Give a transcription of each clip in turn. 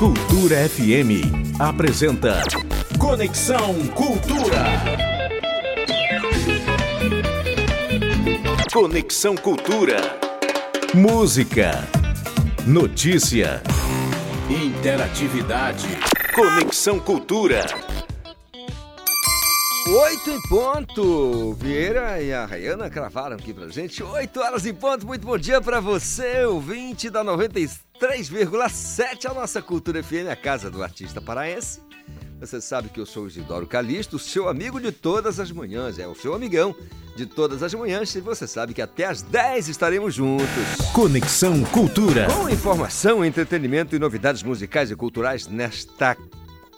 Cultura FM apresenta Conexão Cultura. Conexão Cultura. Música, notícia, interatividade. Conexão Cultura. Oito em ponto. Vieira e a Rayana cravaram aqui pra gente. Oito horas em ponto. Muito bom dia pra você, ouvinte da 93,7, a nossa Cultura FM, a casa do artista paraense. Você sabe que eu sou o Isidoro Calixto, seu amigo de todas as manhãs, é o seu amigão de todas as manhãs, e você sabe que até às 10 estaremos juntos. Conexão Cultura. Com informação, entretenimento e novidades musicais e culturais nesta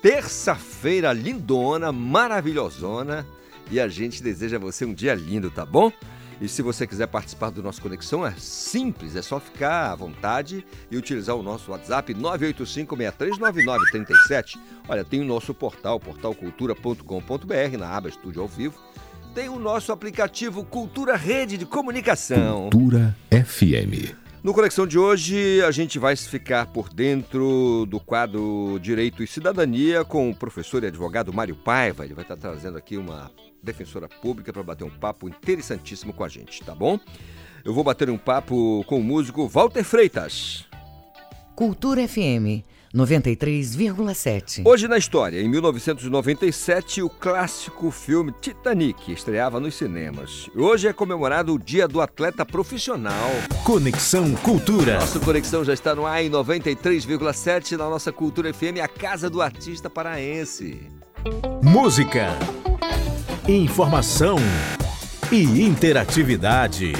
terça-feira lindona, maravilhosona. E a gente deseja a você um dia lindo, tá bom? E se você quiser participar do nosso Conexão, é simples, é só ficar à vontade e utilizar o nosso WhatsApp 985-639937. Olha, tem o nosso portal, portalcultura.com.br, na aba Estúdio ao Vivo. Tem o nosso aplicativo Cultura Rede de Comunicação. Cultura FM. No Conexão de hoje, a gente vai ficar por dentro do quadro Direito e Cidadania com o professor e advogado Mário Paiva. Ele vai estar trazendo aqui uma defensora pública para bater um papo interessantíssimo com a gente, tá bom? Eu vou bater um papo com o músico Walter Freitas. Cultura FM 93,7. Hoje na história, em 1997, o clássico filme Titanic estreava nos cinemas. Hoje é comemorado o Dia do Atleta Profissional. Conexão Cultura. Nossa conexão já está no ar em 93,7 na nossa Cultura FM, a casa do artista paraense. Música, informação e interatividade.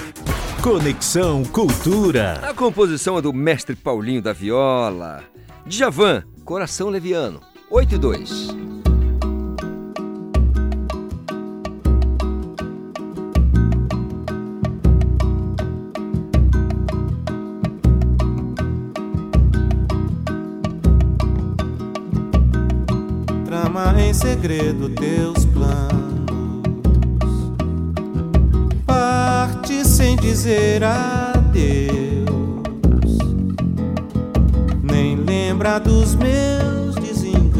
Conexão Cultura. A composição é do mestre Paulinho da Viola. Djavan, Coração Leviano, 8 e 2. Trama em segredo teus planos. Parte sem dizer adeus. Lembra dos meus desenganos.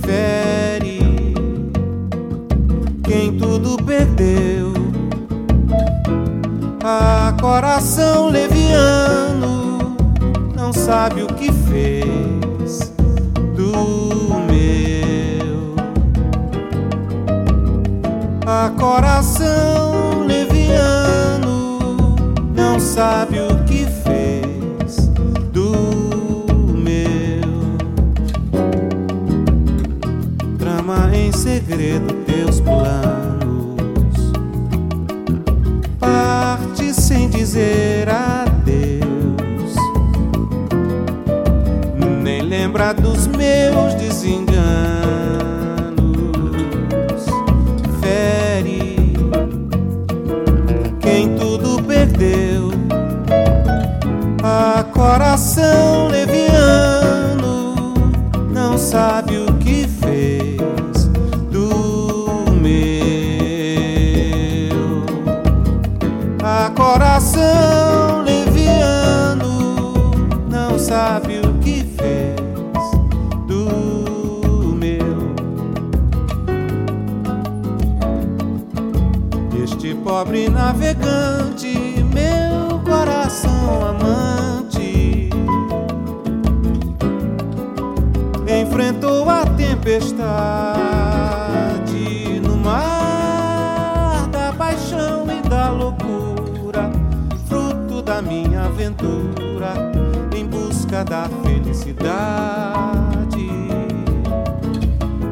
Fere quem tudo perdeu. A coração leviano não sabe o que fez do meu. A coração leviano não sabe o que fez segredo teus planos. Parte sem dizer adeus. Nem lembra dos meus desenganos. Fere quem tudo perdeu. A coração leviano não sabe Coração leviano não sabe o que fez do meu. Este pobre navegante, meu coração amante, enfrentou a tempestade aventura em busca da felicidade.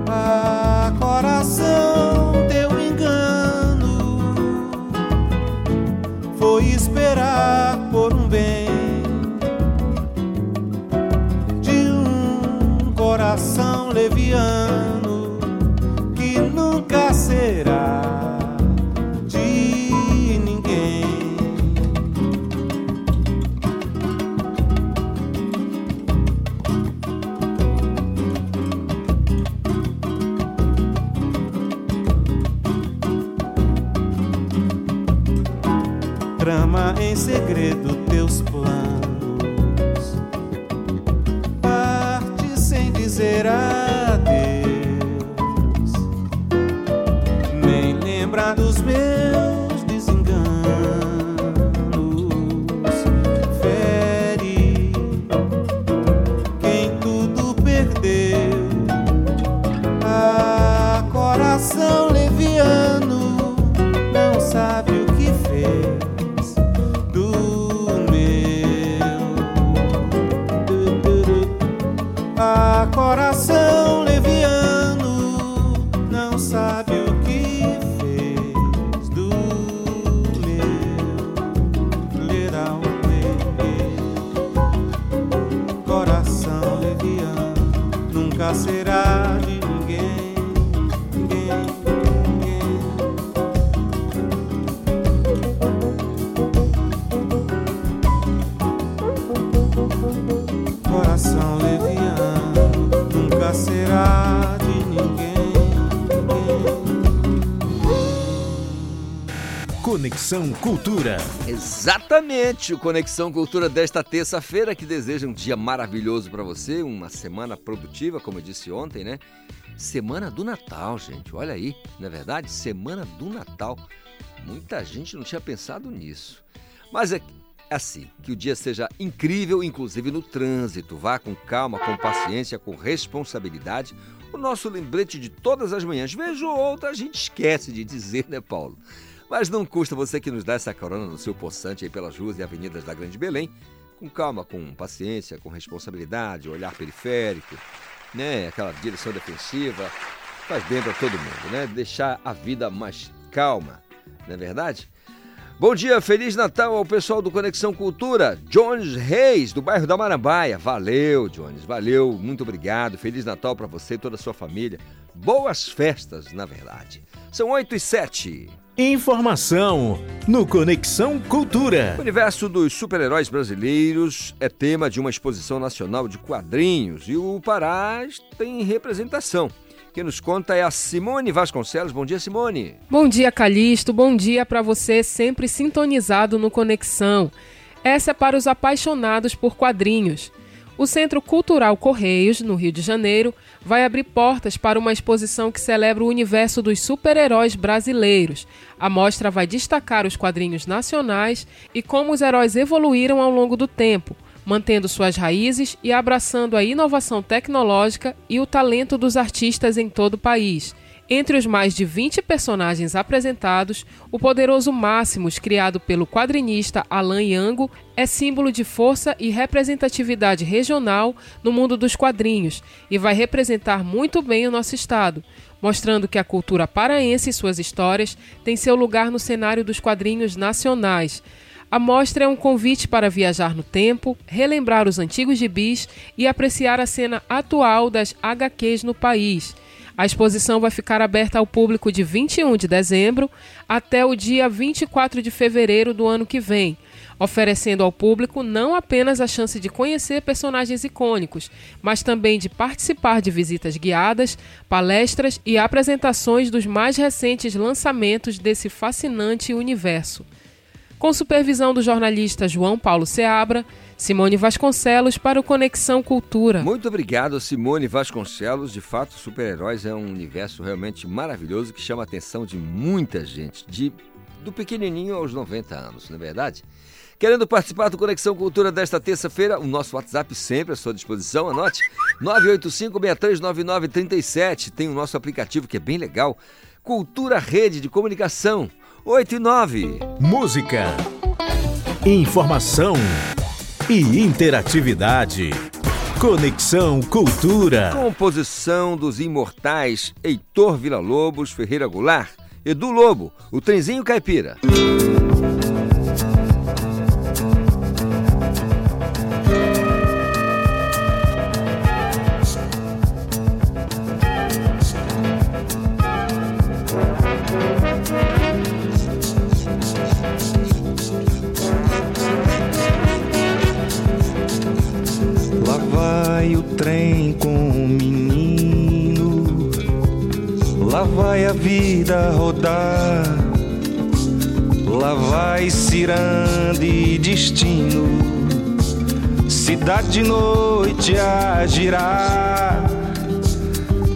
Ah, coração, teu engano foi esperar por um bem de um coração leviano que nunca será Conexão Cultura. Exatamente, o Conexão Cultura desta terça-feira que deseja um dia maravilhoso para você, uma semana produtiva, como eu disse ontem, né? Semana do Natal, gente, olha aí, não é verdade? Semana do Natal. Muita gente não tinha pensado nisso. Mas é assim, que o dia seja incrível, inclusive no trânsito. Vá com calma, com paciência, com responsabilidade. O nosso lembrete de todas as manhãs. Vejo outra, a gente esquece de dizer, né, Paulo? Mas não custa você que nos dá essa carona no seu poçante aí pelas ruas e avenidas da Grande Belém, com calma, com paciência, com responsabilidade, olhar periférico, né? Aquela direção defensiva, faz bem para todo mundo, né? Deixar a vida mais calma, não é verdade? Bom dia, Feliz Natal ao pessoal do Conexão Cultura, Jones Reis, do bairro da Marambaia. Valeu, Jones, valeu, muito obrigado. Feliz Natal para você e toda a sua família. Boas festas, na verdade. São 8 e 7. Informação no Conexão Cultura. O universo dos super-heróis brasileiros é tema de uma exposição nacional de quadrinhos e o Pará tem representação. Quem nos conta é a Simone Vasconcelos. Bom dia, Simone. Bom dia, Calixto. Bom dia para você, sempre sintonizado no Conexão. Essa é para os apaixonados por quadrinhos. O Centro Cultural Correios, no Rio de Janeiro, vai abrir portas para uma exposição que celebra o universo dos super-heróis brasileiros. A mostra vai destacar os quadrinhos nacionais e como os heróis evoluíram ao longo do tempo, mantendo suas raízes e abraçando a inovação tecnológica e o talento dos artistas em todo o país. Entre os mais de 20 personagens apresentados, o poderoso Máximos, criado pelo quadrinista Alan Yango, é símbolo de força e representatividade regional no mundo dos quadrinhos e vai representar muito bem o nosso estado, mostrando que a cultura paraense e suas histórias têm seu lugar no cenário dos quadrinhos nacionais. A mostra é um convite para viajar no tempo, relembrar os antigos gibis e apreciar a cena atual das HQs no país. A exposição vai ficar aberta ao público de 21 de dezembro até o dia 24 de fevereiro do ano que vem, oferecendo ao público não apenas a chance de conhecer personagens icônicos, mas também de participar de visitas guiadas, palestras e apresentações dos mais recentes lançamentos desse fascinante universo. Com supervisão do jornalista João Paulo Seabra, Simone Vasconcelos para o Conexão Cultura. Muito obrigado, Simone Vasconcelos. De fato, super-heróis é um universo realmente maravilhoso que chama a atenção de muita gente, de do pequenininho aos 90 anos, não é verdade? Querendo participar do Conexão Cultura desta terça-feira, o nosso WhatsApp sempre à sua disposição, anote 985-639937. Tem o nosso aplicativo que é bem legal, Cultura Rede de Comunicação, 8 e 9. Música, informação e interatividade. Conexão Cultura. Composição dos imortais Heitor Villa-Lobos, Ferreira Goulart, Edu Lobo, o Trenzinho Caipira. Vida rodar, lá vai ciranda e destino, cidade de noite a girar.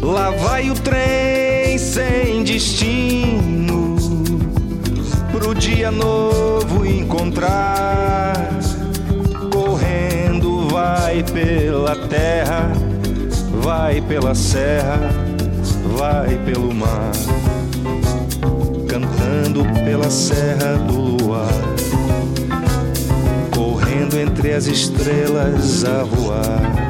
Lá vai o trem sem destino, pro dia novo encontrar. Correndo vai pela terra, vai pela serra, vai pelo mar, cantando pela serra do luar correndo entre as estrelas a voar.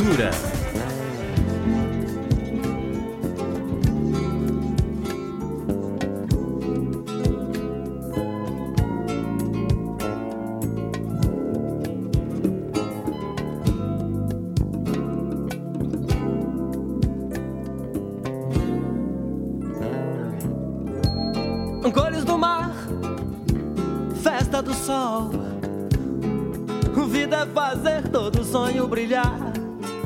Cultura. Cores do mar, festa do sol. Vida é fazer todo sonho brilhar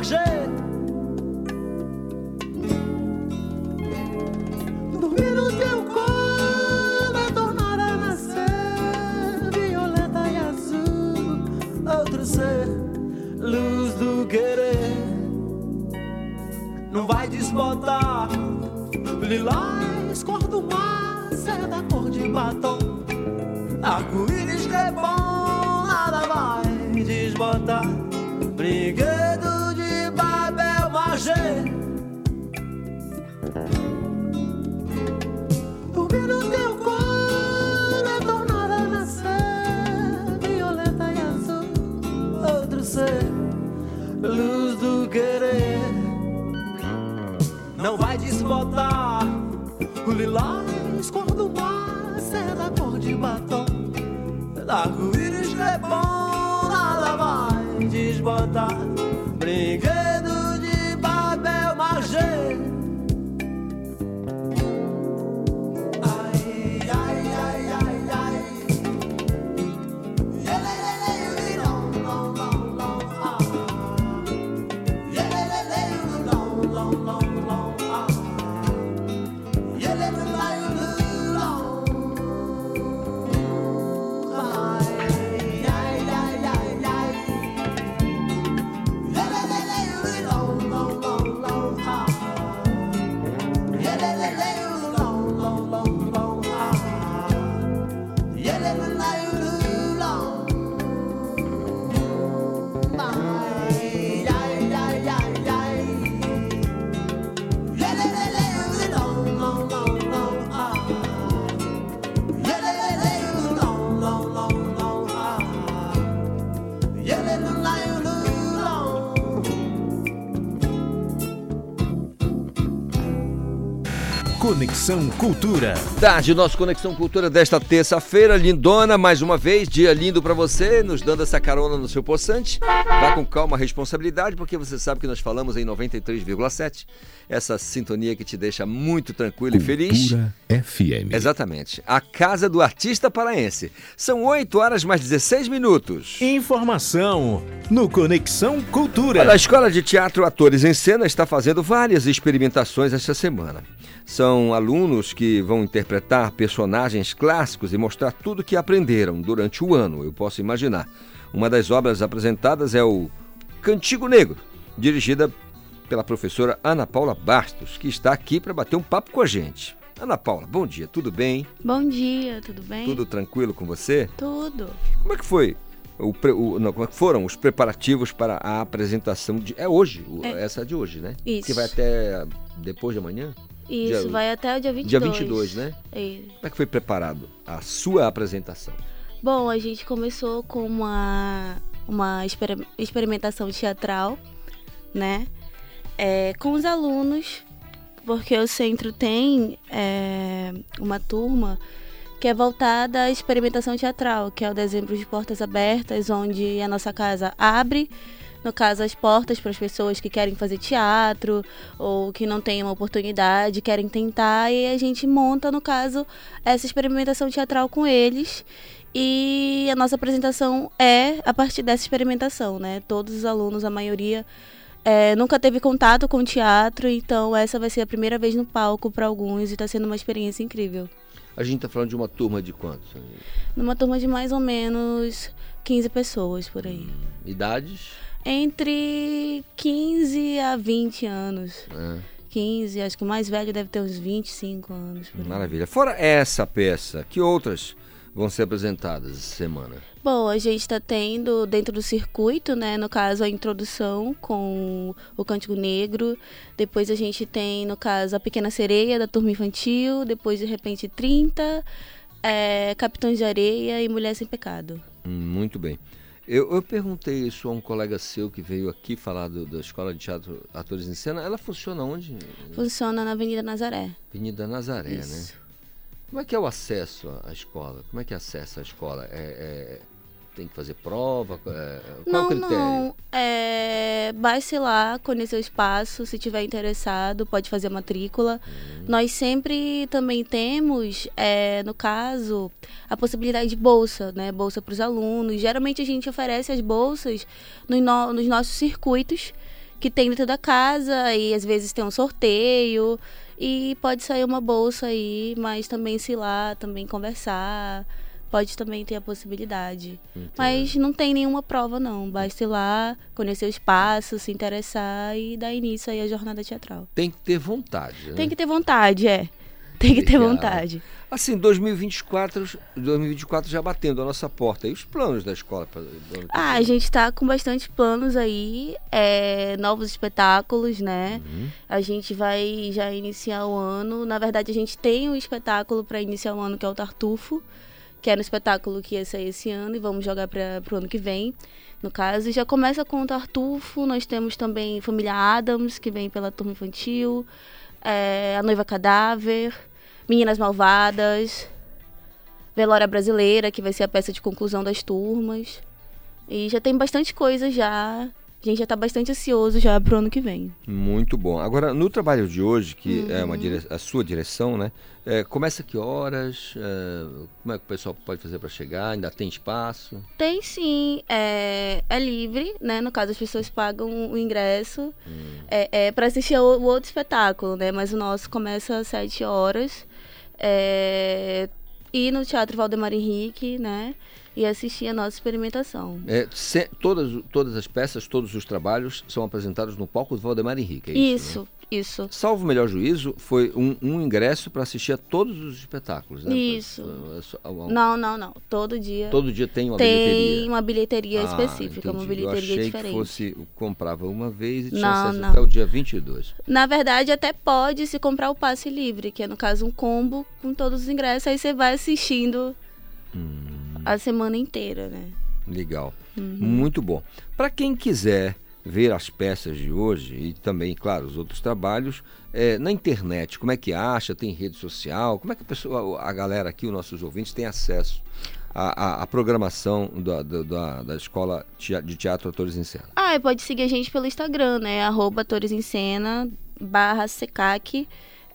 Papel Conexão Cultura. Tarde, nosso Conexão Cultura desta terça-feira, lindona, mais uma vez, dia lindo pra você, nos dando essa carona no seu poçante. Vá com calma, responsabilidade, porque você sabe que nós falamos em 93,7, essa sintonia que te deixa muito tranquilo e feliz. Cultura FM. Exatamente. A Casa do Artista Paraense. São 8 horas mais 16 minutos. Informação no Conexão Cultura. Olha, a Escola de Teatro Atores em Cena está fazendo várias experimentações esta semana. São alunos que vão interpretar personagens clássicos e mostrar tudo que aprenderam durante o ano, eu posso imaginar. Uma das obras apresentadas é o Cantigo Negro, dirigida pela professora Ana Paula Bastos, que está aqui para bater um papo com a gente. Ana Paula, bom dia, tudo bem? Bom dia, tudo bem? Tudo tranquilo com você? Tudo. Como é que foi? O, o- não, como é que foram os preparativos para a apresentação de. É hoje, É. essa é de hoje, né? Isso. Que vai até depois de amanhã? Isso, Dia- vai até o dia 22. Dia 22, né? Isso. Como é que foi preparado a sua apresentação? Bom, a gente começou com uma, uma exper- experimentação teatral, né? É, com os alunos, porque o centro tem é, uma turma que é voltada à experimentação teatral, que é o dezembro de portas abertas, onde a nossa casa abre, no caso, as portas para as pessoas que querem fazer teatro ou que não têm uma oportunidade, querem tentar, e a gente monta, no caso, essa experimentação teatral com eles. E a nossa apresentação é a partir dessa experimentação, né? Todos os alunos, a maioria, é, nunca teve contato com teatro, então essa vai ser a primeira vez no palco para alguns e está sendo uma experiência incrível. A gente está falando de uma turma de quantos? Numa turma de mais ou menos 15 pessoas por aí. Idades? Entre 15 a 20 anos. É, 15, acho que o mais velho deve ter uns 25 anos. Maravilha. Fora essa peça, que outras vão ser apresentadas essa semana? Bom, a gente está tendo dentro do circuito, né? No caso, a introdução com o Cântico Negro. Depois a gente tem, no caso, a Pequena Sereia da turma infantil. Depois, de repente, 30, é, Capitães de Areia e Mulher Sem Pecado. Hum, Muito bem. Eu, eu perguntei isso a um colega seu que veio aqui falar do- da Escola de Teatro Atores em Cena. Ela funciona onde? Funciona na Avenida Nazaré. Avenida Nazaré, né? Isso. Como é que é o acesso à escola? Como é que acesso à escola? É, é- tem que fazer prova? É, qual não, o critério? não. É, basta ir lá, conhecer o espaço. Se tiver interessado, pode fazer a matrícula. Uhum. Nós sempre também temos, é, no caso, a possibilidade de bolsa, né? Bolsa para os alunos. Geralmente a gente oferece as bolsas nos, no- nos nossos circuitos que tem dentro da casa e às vezes tem um sorteio e pode sair uma bolsa aí, mas também se ir lá, também conversar, pode também ter a possibilidade. Mas não tem nenhuma prova não, basta ir lá, conhecer o espaço, se interessar e dar início aí à jornada teatral. Tem que ter vontade, né? Tem que ter vontade, é. Tem que ter Legal. vontade. Assim, 2024, 2024 já batendo a nossa porta. E os planos da escola? Pra, Ah, a gente tá com bastante planos aí, é, novos espetáculos, né? Uhum. A gente vai já iniciar o ano. Na verdade, a gente tem um espetáculo para iniciar o ano que é o Tartufo, que era um espetáculo que ia sair esse ano e vamos jogar para o ano que vem. No caso, já começa com o Tartufo. Nós temos também Família Adams, que vem pela turma infantil, é, A Noiva Cadáver, Meninas Malvadas, Velória Brasileira, que vai ser a peça de conclusão das turmas. E já tem bastante coisa já. A gente já tá bastante ansioso já pro ano que vem. Muito bom. Agora, no trabalho de hoje, que é Uhum. uma dire... a sua direção, né? É, começa que horas? É, como é que o pessoal pode fazer para chegar? Ainda tem espaço? Tem sim, é, é livre, né? No caso, as pessoas pagam o ingresso é, é para assistir ao o outro espetáculo, né? Mas o nosso começa às 7 horas. É, ir no Teatro Valdemar Henrique, né? E assistir a nossa experimentação. É, se- todas, todas as peças, todos os trabalhos são apresentados no palco do Valdemar Henrique, é isso? Isso, isso. né? Salvo o melhor juízo, foi um, um ingresso para assistir a todos os espetáculos, né? Isso. É só- um- Não, não, não. Todo dia Todo dia tem uma tem bilheteria. uma bilheteria Ah, específica, uma entendi. Eu bilheteria achei diferente. que fosse, comprava uma vez e tinha Não, acesso não. até o dia 22. Na verdade, até pode se comprar o passe livre, que é no caso um combo com todos os ingressos, aí você vai assistindo Hum. A semana inteira, né? Legal. Uhum. Muito bom. Para quem quiser ver as peças de hoje e também, claro, os outros trabalhos é, na internet. Como é que acha? Tem rede social? Como é que a pessoa, a galera aqui, os nossos ouvintes, tem acesso à, programação da, da, da- Escola de Teatro Atores em Cena? Ah, e pode seguir a gente pelo Instagram, né? Arroba Atores em Cena, barra Secac.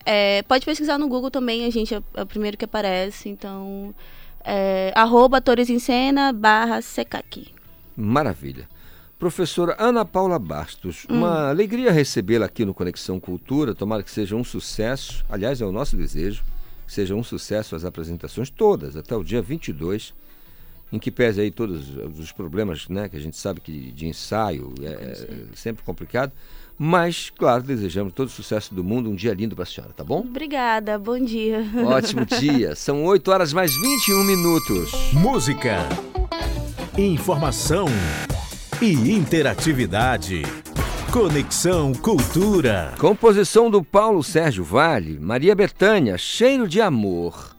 É, pode pesquisar no Google também, a gente é, é o primeiro que aparece. Então, é, arroba Atores em Cena, barra Secac. Maravilha. Professora Ana Paula Bastos, uma alegria recebê-la aqui no Conexão Cultura. Tomara que seja um sucesso. Aliás, é o nosso desejo que seja um sucesso as apresentações todas, até o dia 22, em que pese aí todos os problemas, né, que a gente sabe que de ensaio é, é sempre complicado. Mas, claro, desejamos todo o sucesso do mundo. Um dia lindo para a senhora, tá bom? Obrigada, bom dia. Ótimo dia. São 8 horas mais 21 minutos. Música, informação e interatividade. Conexão Cultura. Composição do Paulo Sérgio Vale, Maria Bethânia, Cheiro de Amor.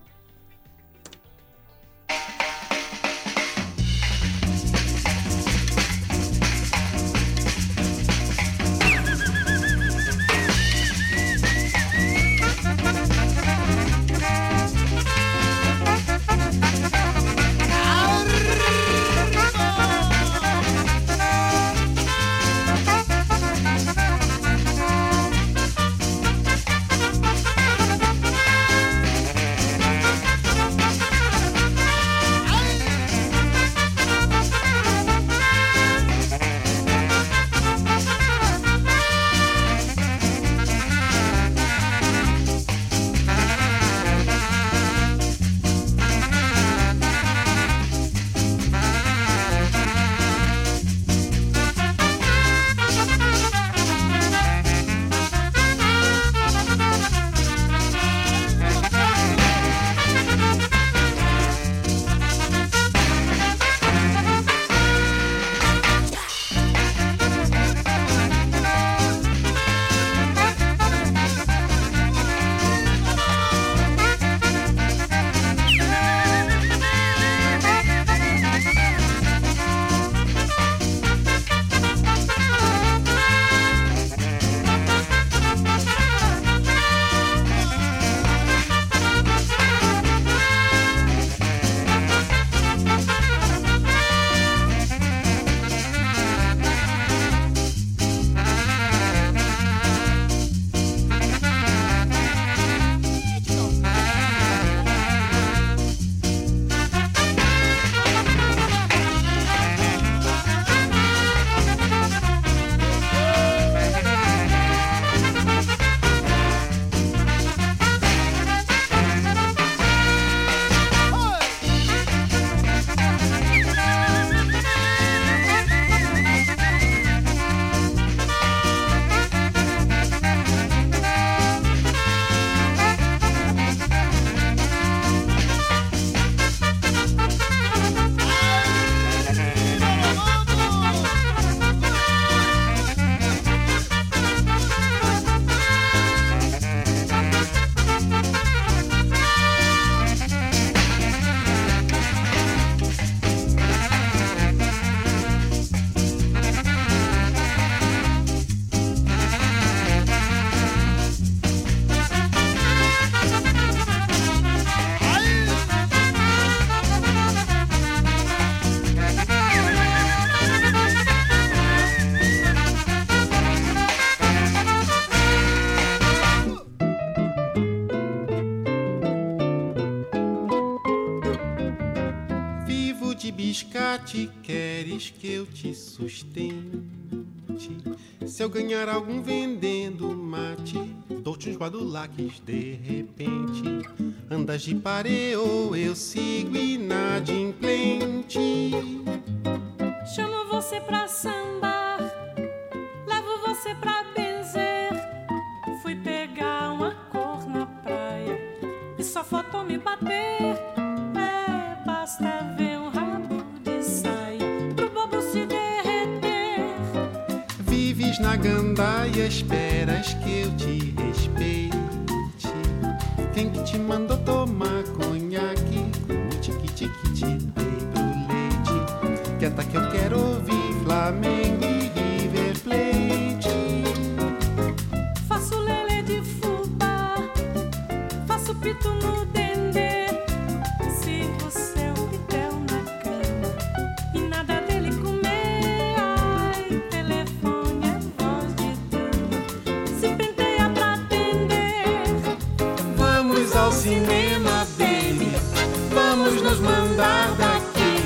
Que eu te sustente? Se eu ganhar algum vendendo mate, dou-te uns guadulaques de repente. Andas de pareo, eu sigo inadimplente. Vamos nos mandar daqui.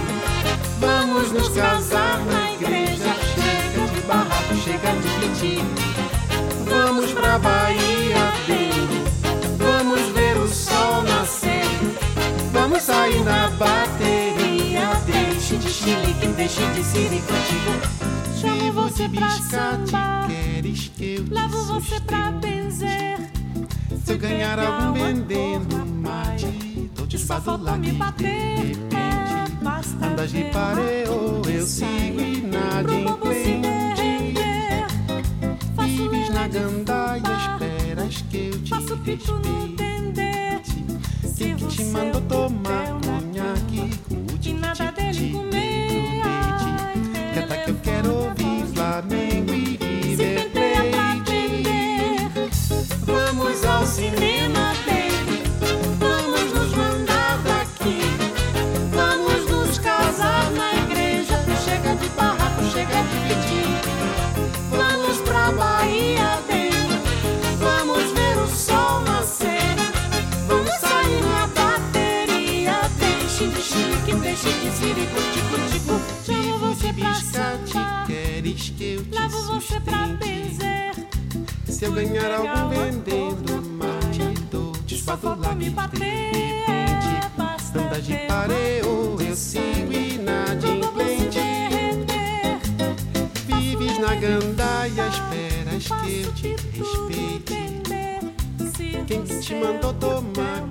Vamos nos casar na igreja. Chega de barraco, chega de pedir. Vamos pra Bahia, baby. Vamos ver o sol nascer. Vamos sair na bateria. Deixe de chilique, deixe de siricotico. Chamo você pra sambar. queres que eu te Levo você pra benzer. Se eu ganhar algum vendendo te Só faltou me bater. É, basta Andas de pareo, eu sigo inadimplente. derreter. Faço Vives na gandaia, esperas que eu te Faço pico no dendê. Quem que te mandou tomar bebeu, Se eu ganhar algum vendendo mate, dou faltou espadular me bater. repente. Basta Andas de pareo, eu sigo inadimplente. Vives na gandaia, esperas que eu te respeite. Quem que te mandou tomar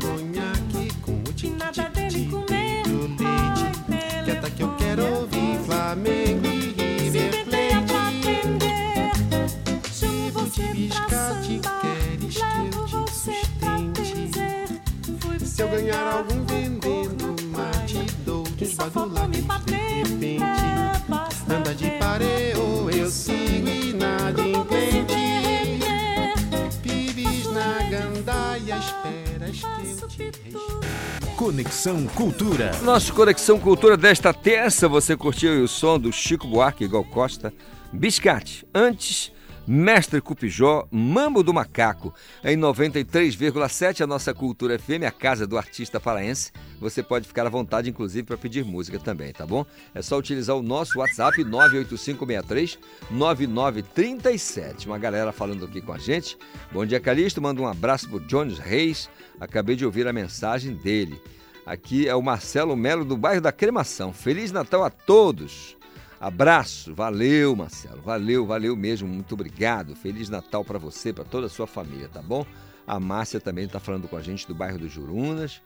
Conexão Cultura. Nosso Conexão Cultura desta terça, você curtiu o som do Chico Buarque, Gal Costa, Biscate. Antes, Mestre Cupijó, Mambo do Macaco. Em 93,7 a nossa Cultura FM, a casa do artista paraense. Você pode ficar à vontade, inclusive, para pedir música também, tá bom? É só utilizar o nosso WhatsApp 98563 9937. Uma galera falando aqui com a gente. Bom dia, Calixto. Manda um abraço pro Jones Reis. Acabei de ouvir a mensagem dele. Aqui é o Marcelo Melo do bairro da Cremação. Feliz Natal a todos. Abraço, valeu Marcelo, valeu, valeu mesmo, muito obrigado. Feliz Natal para você, para toda a sua família, tá bom? A Márcia também está falando com a gente do bairro dos Jurunas.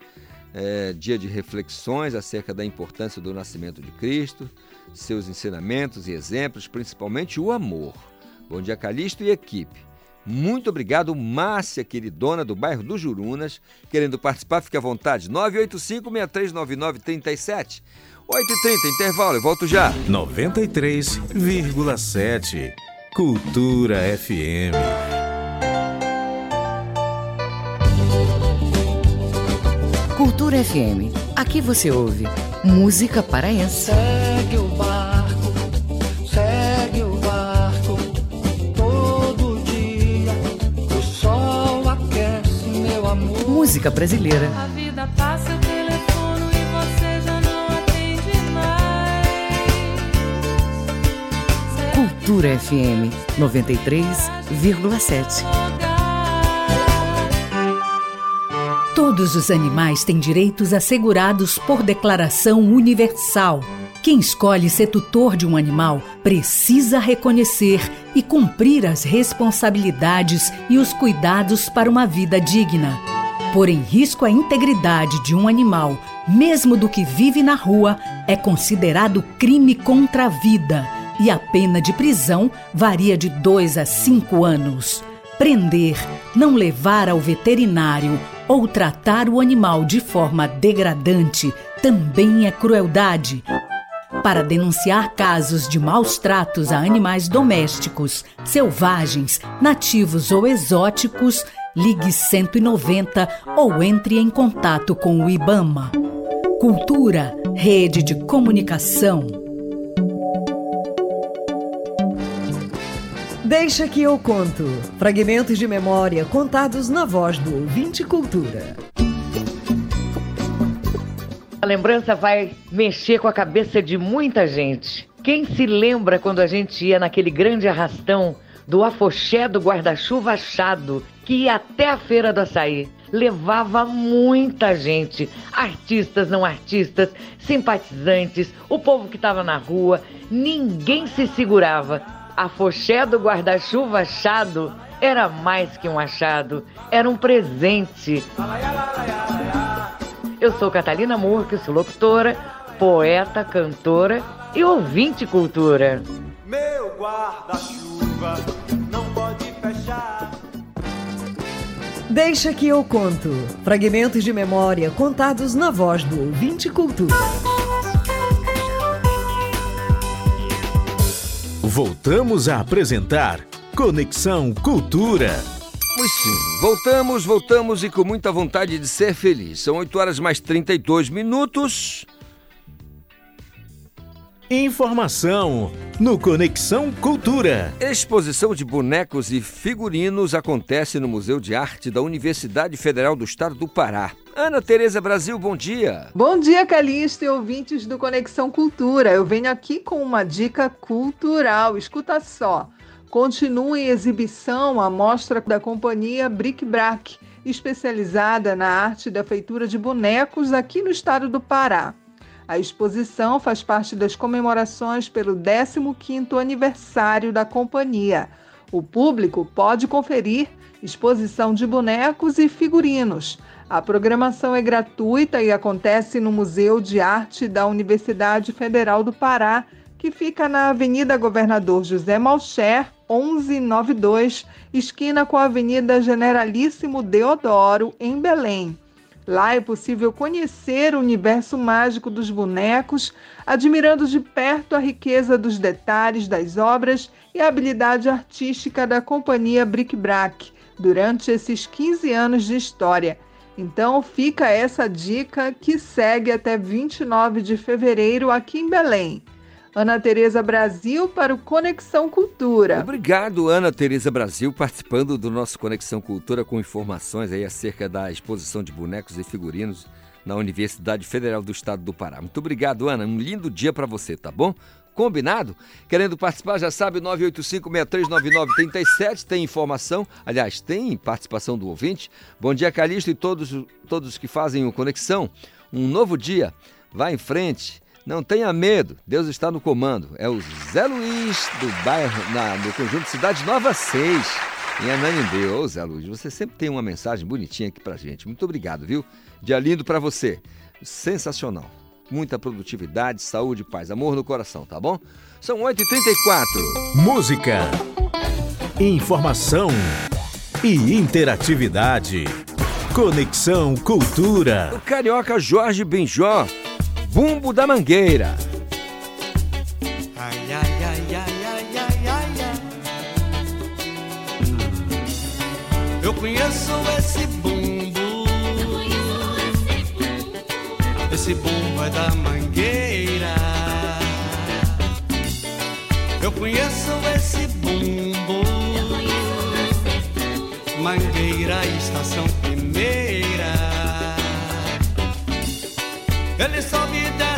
É, dia de reflexões acerca da importância do nascimento de Cristo, seus ensinamentos e exemplos, principalmente o amor. Bom dia, Calixto e equipe. Muito obrigado, Márcia, queridona do bairro dos Jurunas. Querendo participar, fique à vontade. 985-639937. 8h30, intervalo, eu volto já. 93,7. Cultura FM. Cultura FM. Aqui você ouve música paraense. Segue o barco, Música brasileira. A vida passa, eu telefono e você já não atende mais. Cultura FM 93,7. Todos os animais têm direitos assegurados por declaração universal. Quem escolhe ser tutor de um animal precisa reconhecer e cumprir as responsabilidades e os cuidados para uma vida digna. Pôr em risco a integridade de um animal, mesmo do que vive na rua, é considerado crime contra a vida e a pena de prisão varia de 2 a 5 anos. Prender, não levar ao veterinário ou tratar o animal de forma degradante também é crueldade. Para denunciar casos de maus tratos a animais domésticos, selvagens, nativos ou exóticos, ligue 190 ou entre em contato com o IBAMA. Cultura, rede de comunicação. Deixa que eu conto. Fragmentos de memória contados na voz do ouvinte cultura. A lembrança vai mexer com a cabeça de muita gente. Quem se lembra quando a gente ia naquele grande arrastão do afoxé do guarda-chuva achado, que ia até a feira do açaí? Levava muita gente, artistas, não artistas, simpatizantes, o povo que estava na rua, ninguém se segurava. A foché do guarda-chuva achado era mais que um achado, era um presente. Eu sou Catalina Murque, sou locutora, poeta, cantora e ouvinte cultura. Meu guarda-chuva não pode fechar. Deixa que eu conto. Fragmentos de memória contados na voz do ouvinte cultura. Voltamos a apresentar Conexão Cultura. Pois sim, voltamos, voltamos e com muita vontade de ser feliz. São 8 horas mais 32 minutos. Informação no Conexão Cultura. Exposição de bonecos e figurinos acontece no Museu de Arte da Universidade Federal do Estado do Pará. Ana Tereza Brasil, bom dia. Bom dia, Calixto e ouvintes do Conexão Cultura. Eu venho aqui com uma dica cultural. Escuta só. Continua em exibição a mostra da companhia Bric Brac, especializada na arte da feitura de bonecos aqui no estado do Pará. A exposição faz parte das comemorações pelo 15º aniversário da companhia. O público pode conferir exposição de bonecos e figurinos. A programação é gratuita e acontece no Museu de Arte da Universidade Federal do Pará, que fica na Avenida Governador José Malcher, 1192, esquina com a Avenida Generalíssimo Deodoro, em Belém. Lá é possível conhecer o universo mágico dos bonecos, admirando de perto a riqueza dos detalhes das obras e a habilidade artística da companhia Bric Brac durante esses 15 anos de história. Então fica essa dica que segue até 29 de fevereiro aqui em Belém. Ana Tereza Brasil para o Conexão Cultura. Obrigado, Ana Tereza Brasil, participando do nosso Conexão Cultura com informações aí acerca da exposição de bonecos e figurinos na Universidade Federal do Estado do Pará. Muito obrigado, Ana. Um lindo dia para você, tá bom? Combinado? Querendo participar, já sabe, 985-639937, tem informação, aliás, tem participação do ouvinte. Bom dia, Calixto e todos, todos que fazem o Conexão. Um novo dia, vá em frente, não tenha medo, Deus está no comando. É o Zé Luiz do bairro, na, no conjunto Cidade Nova 6, em Ananindê. Ô Zé Luiz, você sempre tem uma mensagem bonitinha aqui pra gente. Muito obrigado, viu? Dia lindo pra você. Sensacional. Muita produtividade, saúde, paz, amor no coração, tá bom? São 8h34. Música, informação e interatividade. Conexão Cultura. O carioca Jorge Benjó Bumbo da Mangueira. Ai, ai, ai, ai, ai, ai, ai, ai. Eu conheço esse bumbo. Esse bumbo é da mangueira. Eu conheço esse bumbo. Mangueira, estação Ele sobe e desce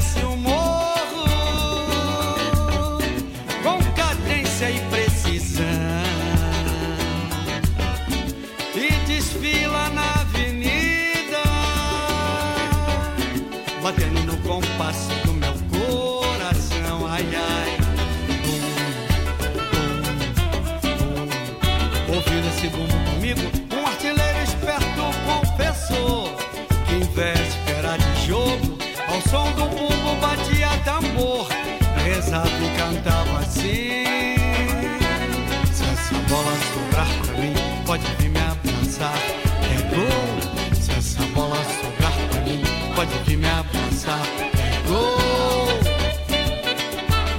cantava assim. Se essa bola sobrar pra mim, pode vir me abraçar. É gol. Se essa bola sobrar pra mim, pode vir me abraçar. É gol.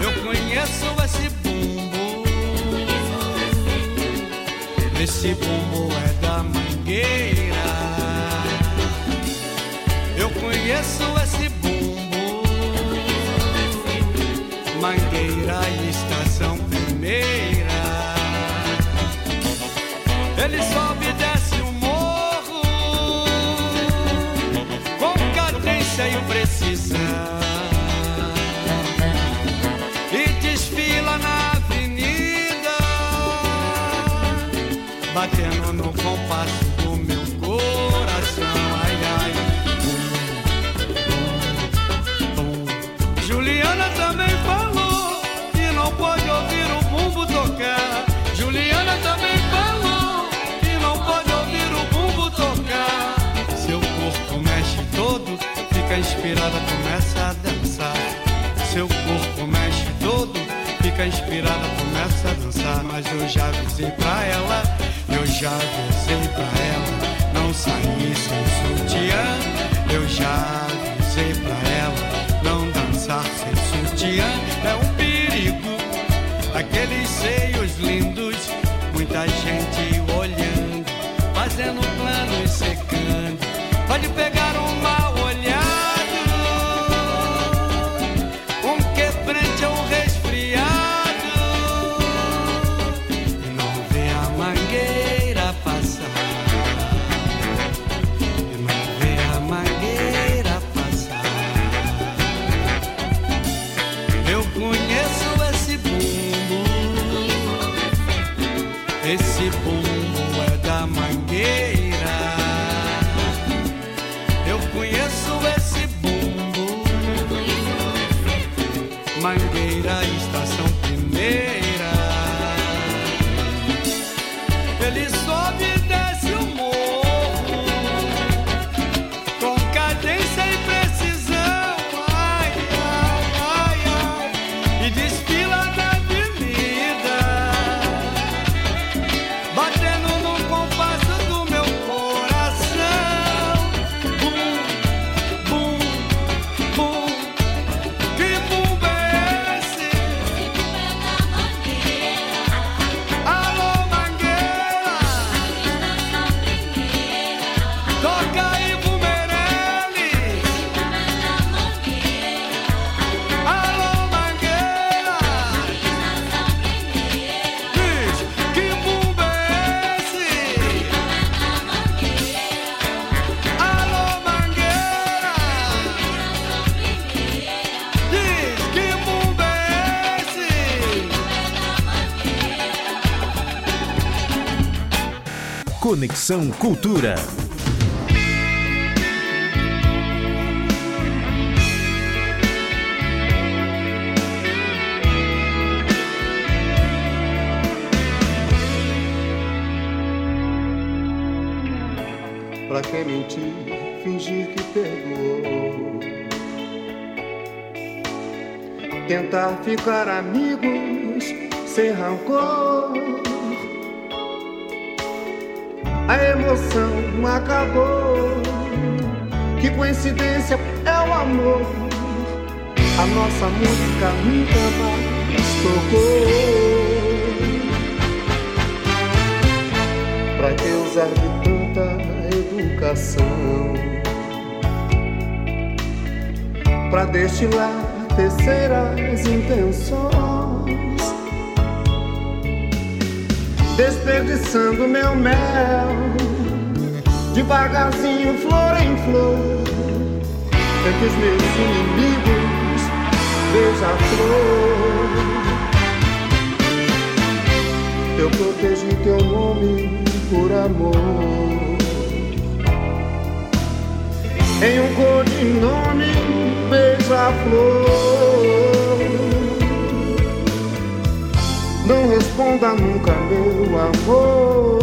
Eu conheço esse bumbo. Esse bumbo é da mangueira. Eu conheço da estação primeira. Ele sobe e desce o morro com cadência e precisão. E desfila na avenida, batendo no compasso. Juliana também falou que não pode ouvir o bumbo tocar. Seu corpo mexe todo, fica inspirada, começa a dançar. Seu corpo mexe todo, fica inspirada, começa a dançar. Mas eu já avisei pra ela, eu já avisei pra ela, não sair sem sutiã. Eu já muita Conexão Cultura. Pra que mentir, fingir que perdoou? Tentar ficar amigos sem rancor. Emoção acabou. Que coincidência é o amor. A nossa música nunca mais tocou. Pra que usar de tanta educação? Pra destilar terceiras intenções, desperdiçando meu mel, devagarzinho, flor em flor, entre os meus inimigos, beija-flor. Eu protegi teu nome por amor. Em um codinome, beija-flor. Não responda nunca, meu amor.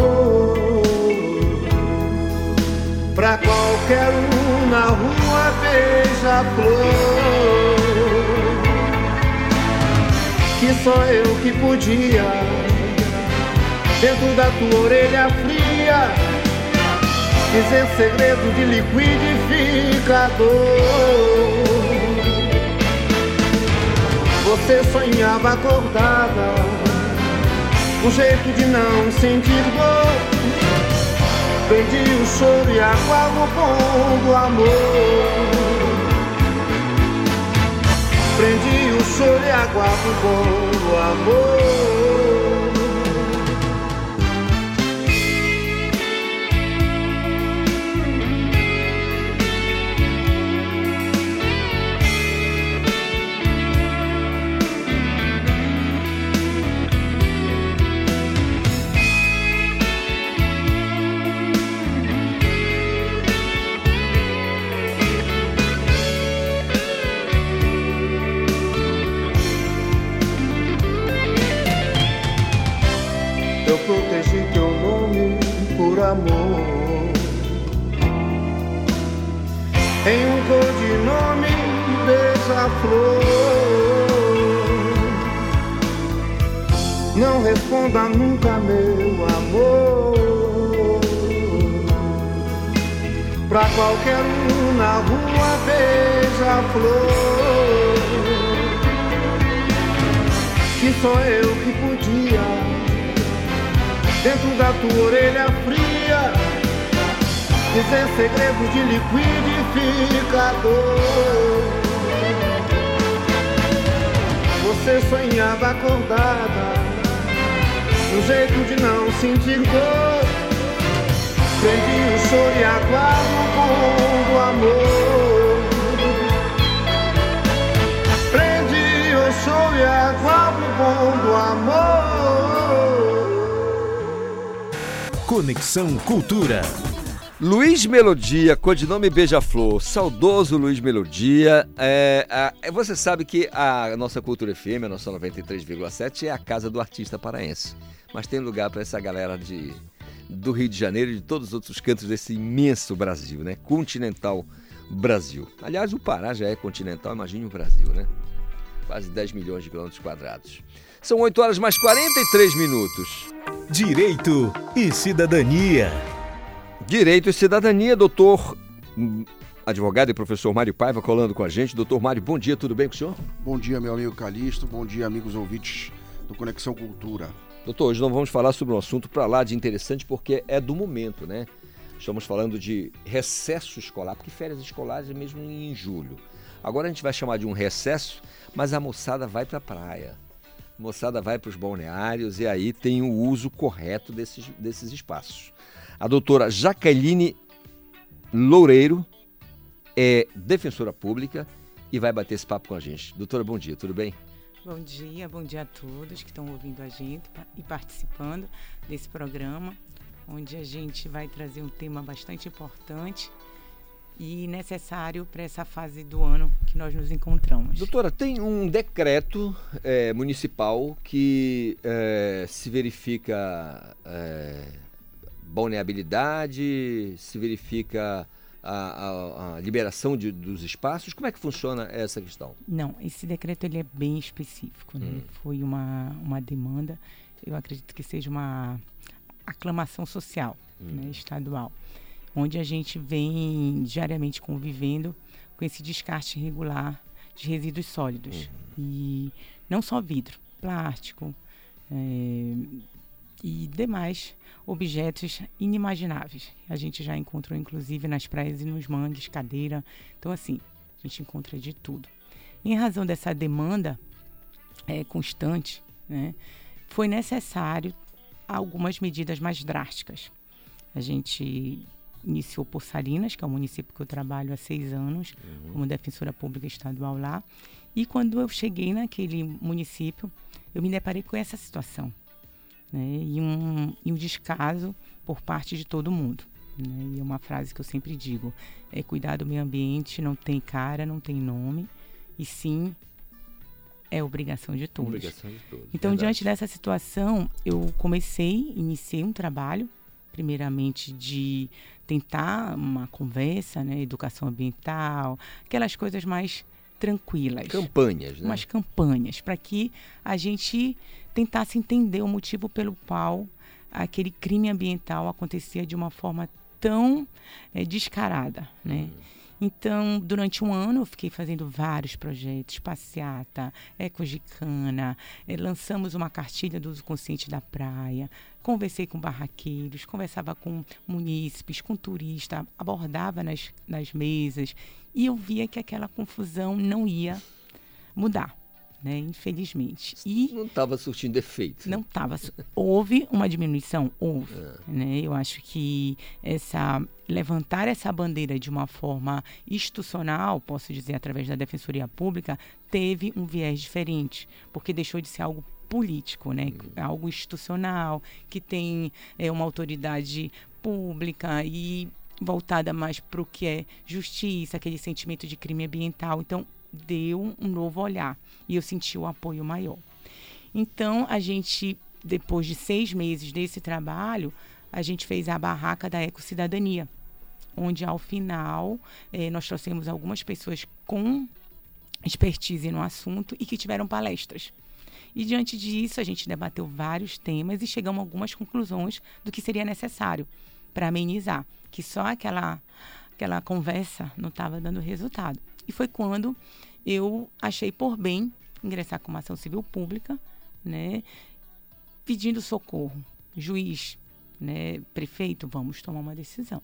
Qualquer um na rua, beija-flor. Que só eu que podia dentro da tua orelha fria, dizer segredo de liquidificador. Você sonhava acordada, um jeito de não sentir dor. Perdi o choro e água no pão do amor. Prendi o choro e água pão do amor. Amor. Em um codinome beija-flor. Não responda nunca, meu amor. Pra qualquer um na rua beija-flor. Que só eu que podia, dentro da tua orelha fria, dizer segredos de liquidificador. Você sonhava acordada, um jeito de não sentir dor. Prendi o choro e aguardo com o amor. Prendi o choro e aguardo com o amor. Conexão Cultura. Luiz Melodia, codinome Beija-Flor, saudoso Luiz Melodia. É, é, você sabe que a nossa Cultura FM, a nossa 93,7, é a casa do artista paraense. Mas tem lugar para essa galera de, do Rio de Janeiro e de todos os outros cantos desse imenso Brasil, né? Continental Brasil. Aliás, o Pará já é continental, imagine o Brasil, né? Quase 10 milhões de quilômetros quadrados. São 8 horas mais 43 minutos. Direito e cidadania. Direito e Cidadania, doutor hum, advogado e professor Mário Paiva colando com a gente. Doutor Mário, bom dia, tudo bem com o senhor? Bom dia, meu amigo Calixto. Bom dia, amigos ouvintes do Conexão Cultura. Doutor, hoje nós vamos falar sobre um assunto para lá de interessante porque é do momento, né? Estamos falando de recesso escolar, porque férias escolares é mesmo em julho. Agora a gente vai chamar de um recesso, mas a moçada vai para a praia. A moçada vai para os balneários e aí tem o uso correto desses, desses espaços. A doutora Jaqueline Loureiro é defensora pública e vai bater esse papo com a gente. Doutora, bom dia, tudo bem? Bom dia, bom dia a todos que estão ouvindo a gente e participando desse programa, onde a gente vai trazer um tema bastante importante e necessário para essa fase do ano que nós nos encontramos. Doutora, tem um decreto eh, municipal que eh, se verifica eh, balneabilidade, se verifica a, a- a liberação de- dos espaços. Como é que funciona essa questão? Não, esse decreto ele é bem específico, né? Hum. Foi uma, uma demanda, eu acredito que seja uma aclamação social, Hum. né, estadual, onde a gente vem diariamente convivendo com esse descarte irregular de resíduos sólidos. E não só vidro, plástico eh, e demais objetos inimagináveis. A gente já encontrou, inclusive, nas praias e nos mangues, cadeira. Então, assim, a gente encontra de tudo. Em razão dessa demanda eh, constante, né, foi necessário algumas medidas mais drásticas. A gente iniciou por Salinas, que é o município que eu trabalho há seis anos, como defensora pública estadual lá. E quando eu cheguei naquele município, eu me deparei com essa situação. Né? E, um, e um descaso por parte de todo mundo. Né? E é uma frase que eu sempre digo: é cuidar do meio ambiente não tem cara, não tem nome, e sim é obrigação de todos. Obrigação de todos, Então, verdade. diante dessa situação, eu comecei, iniciei um trabalho, primeiramente de tentar uma conversa, né, educação ambiental, aquelas coisas mais tranquilas. Campanhas, né? Umas campanhas, para que a gente tentasse entender o motivo pelo qual aquele crime ambiental acontecia de uma forma tão eh, descarada, né? Então, durante um ano, eu fiquei fazendo vários projetos, passeata, ecogicana, eh, lançamos uma cartilha do uso consciente da praia, conversei com barraqueiros, conversava com munícipes, com turistas, abordava nas, nas mesas e eu via que aquela confusão não ia mudar, né? Infelizmente. E Não estava surtindo efeito. não estava. Houve uma diminuição? Houve. É. Né? Eu acho que essa levantar essa bandeira de uma forma institucional, posso dizer, através da Defensoria Pública, teve um viés diferente, porque deixou de ser algo político, né? Algo institucional, que tem é, uma autoridade pública e voltada mais para o que é justiça, aquele sentimento de crime ambiental. Então, deu um novo olhar e eu senti o apoio maior. Então, a gente, depois de seis meses desse trabalho, a gente fez a barraca da Ecocidadania, onde ao final eh, nós trouxemos algumas pessoas com expertise no assunto e que tiveram palestras. E diante disso, a gente debateu vários temas e chegamos a algumas conclusões do que seria necessário para amenizar, que só aquela aquela conversa não estava dando resultado. E foi quando eu achei por bem ingressar com uma ação civil pública, né, pedindo socorro. Juiz, né, prefeito, vamos tomar uma decisão.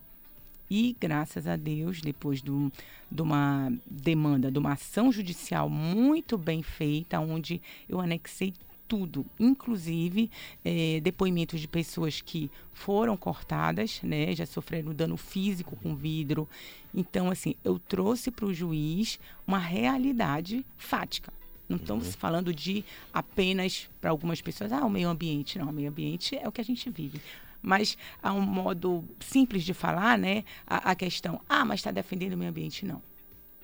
E, graças a Deus, depois do, de uma demanda, de uma ação judicial muito bem feita, onde eu anexei tudo, inclusive eh, depoimentos de pessoas que foram cortadas, né, já sofreram dano físico com vidro. Então, assim, eu trouxe para o juiz uma realidade fática. Não estamos Uhum. falando de apenas para algumas pessoas, ah, o meio ambiente. Não, o meio ambiente é o que a gente vive. Mas há um modo simples de falar, né? A, a questão, ah, mas está defendendo o meio ambiente. Não.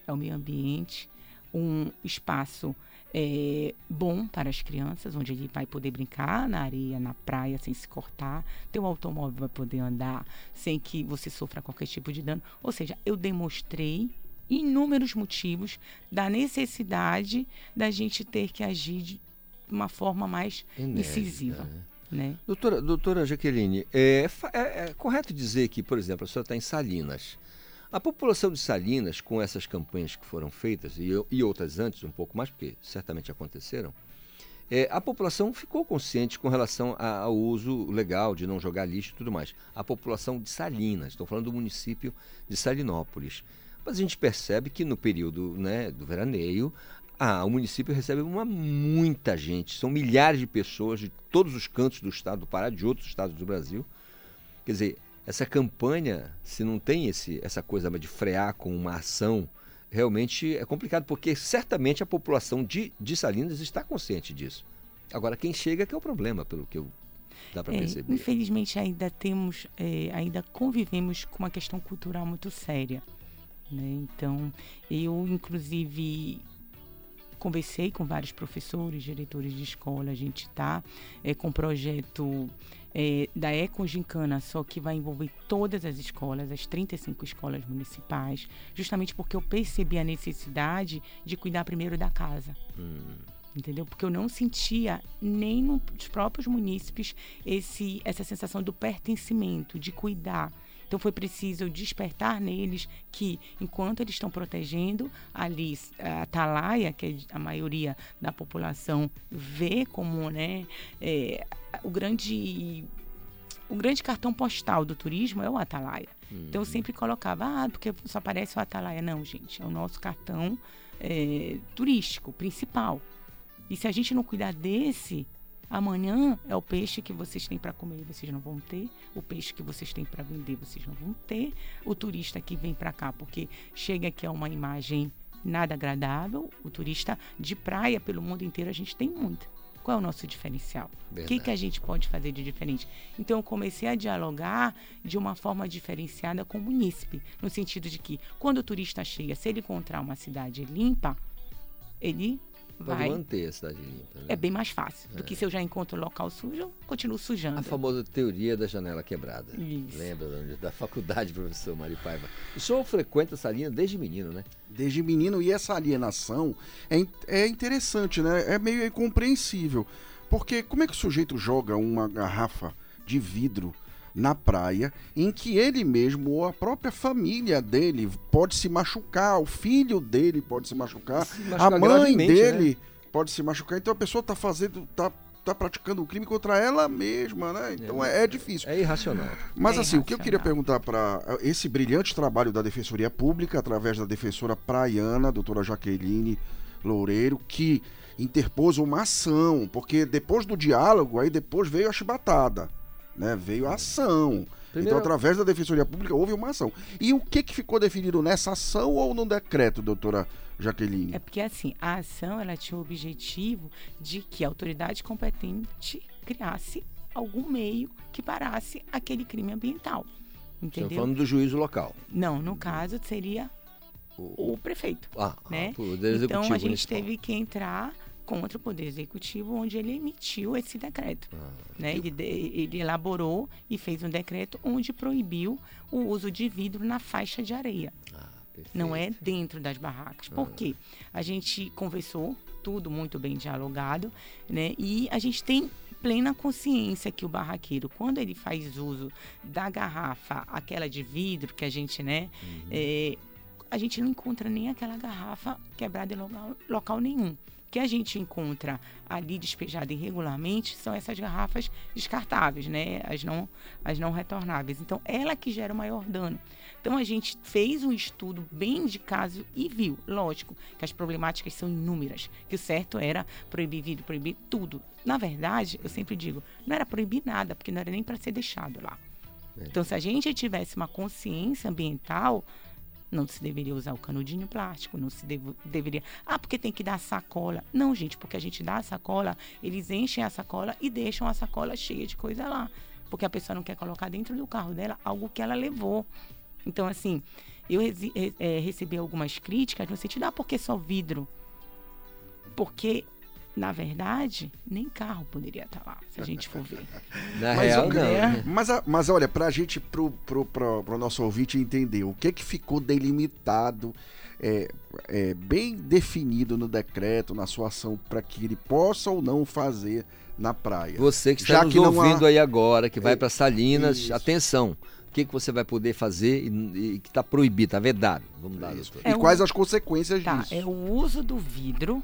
É o meio ambiente, um espaço é, bom para as crianças, onde ele vai poder brincar na areia, na praia, sem se cortar. Teu automóvel vai poder andar sem que você sofra qualquer tipo de dano. Ou seja, eu demonstrei inúmeros motivos da necessidade da gente ter que agir de uma forma mais Enérgica, incisiva. Né? Doutora, doutora Jaqueline, é, é- é correto dizer que, por exemplo, a senhora está em Salinas. A população de Salinas, com essas campanhas que foram feitas, e, e outras antes, um pouco mais, porque certamente aconteceram, é, a população ficou consciente com relação ao uso legal de não jogar lixo e tudo mais. A população de Salinas, estou falando do município de Salinópolis. Mas a gente percebe que no período né, do veraneio, ah, o município recebe uma muita gente, são milhares de pessoas de todos os cantos do estado do Pará, de outros estados do Brasil. Quer dizer, essa campanha, se não tem esse, essa coisa de frear com uma ação, realmente é complicado, porque certamente a população de, de Salinas está consciente disso. Agora, quem chega é que é o problema, pelo que eu dá para É, perceber. infelizmente ainda temos, é, ainda convivemos com uma questão cultural muito séria. né? Então, eu inclusive conversei com vários professores, diretores de escola. A gente está com um projeto é, da Eco Gincana, só que vai envolver todas as escolas, as 35 escolas municipais, justamente porque eu percebi a necessidade de cuidar primeiro da casa entendeu? Porque eu não sentia nem nos próprios munícipes esse essa sensação do pertencimento, de cuidar. Então foi preciso despertar neles que enquanto eles estão protegendo ali a atalaia, que a maioria da população vê como, né, é, o grande o grande cartão postal do turismo é o Atalaia. Então eu sempre colocava, ah, porque só aparece o Atalaia. Não, gente, é o nosso cartão é, turístico principal. E se a gente não cuidar desse, amanhã é o peixe que vocês têm para comer vocês não vão ter, o peixe que vocês têm para vender vocês não vão ter, o turista que vem para cá porque chega aqui é uma imagem nada agradável, o turista de praia pelo mundo inteiro a gente tem muito. Qual é o nosso diferencial? O que, que a gente pode fazer de diferente? Então eu comecei a dialogar de uma forma diferenciada com o munícipe, no sentido de que quando o turista chega, se ele encontrar uma cidade limpa, ele Pode vai manter a cidade limpa. né? é bem mais fácil do que se eu já encontro o local sujo, eu continuo sujando. A famosa teoria da janela quebrada. Isso. Lembra da- da faculdade, professor Mari Paiva? O senhor frequenta essa linha desde menino, né? Desde menino, e essa alienação é, é interessante, né? É meio incompreensível. Porque como é que o sujeito joga uma garrafa de vidro na praia em que ele mesmo ou a própria família dele pode se machucar, o filho dele pode se machucar, a machucar mãe gravemente, dele né? pode se machucar. Então a pessoa tá fazendo, tá, tá praticando um crime contra ela mesma, né? Então é, é difícil. É irracional. Mas É assim, o que eu queria irracional. perguntar para esse brilhante trabalho da Defensoria Pública, através da defensora praiana, doutora Jaqueline Loureiro, que interpôs uma ação, porque depois do diálogo, aí depois veio a chibatada, né? Veio a ação. Primeiro- Então, através da Defensoria Pública, houve uma ação. E o que, que ficou definido nessa ação ou no decreto, doutora Jaqueline? É porque assim, a ação ela tinha o objetivo de que a autoridade competente criasse algum meio que parasse aquele crime ambiental. Estamos Entendeu? falando do juízo local. Não, no caso seria o, prefeito. Ah, né? ah, o Poder então a gente Municipal. teve que entrar contra o Poder Executivo, onde ele emitiu esse decreto. Ah, né? ele, ele elaborou e fez um decreto onde proibiu o uso de vidro na faixa de areia. Não é dentro das barracas. Por quê? A gente conversou, tudo muito bem dialogado, né? E a gente tem plena consciência que o barraqueiro, quando ele faz uso da garrafa, aquela de vidro que a gente, né? é, a gente não encontra nem aquela garrafa quebrada em local, local nenhum. Que a gente encontra ali despejada irregularmente são essas garrafas descartáveis, né? As não, as não retornáveis. Então, ela que gera o maior dano. Então, a gente fez um estudo bem de caso e viu, lógico, que as problemáticas são inúmeras. Que o certo era proibir vidro, proibir tudo. Na verdade, eu sempre digo, não era proibir nada, porque não era nem para ser deixado lá. Então, se a gente tivesse uma consciência ambiental, não se deveria usar o canudinho plástico, não se deveria. Ah, porque tem que dar sacola. Não, gente, porque a gente dá a sacola, eles enchem a sacola e deixam a sacola cheia de coisa lá. Porque a pessoa não quer colocar dentro do carro dela algo que ela levou. Então, assim, eu eh, recebi algumas críticas no sentido, ah, porque só vidro? Porque, na verdade, nem carro poderia estar lá, se a gente for ver. Na mas, real, o- não. né? Mas, a- mas olha, pra gente, pro, pro, pro, pro nosso ouvinte entender, o que que ficou delimitado, é, é, bem definido no decreto, na sua ação, para que ele possa ou não fazer na praia. Você que está Já nos que não há- ouvindo aí agora, que vai É, para Salinas, isso. atenção. O que, que você vai poder fazer e, e que está proibido, está vedado? Vamos dar isso. E quais as consequências Tá, disso? é o uso do vidro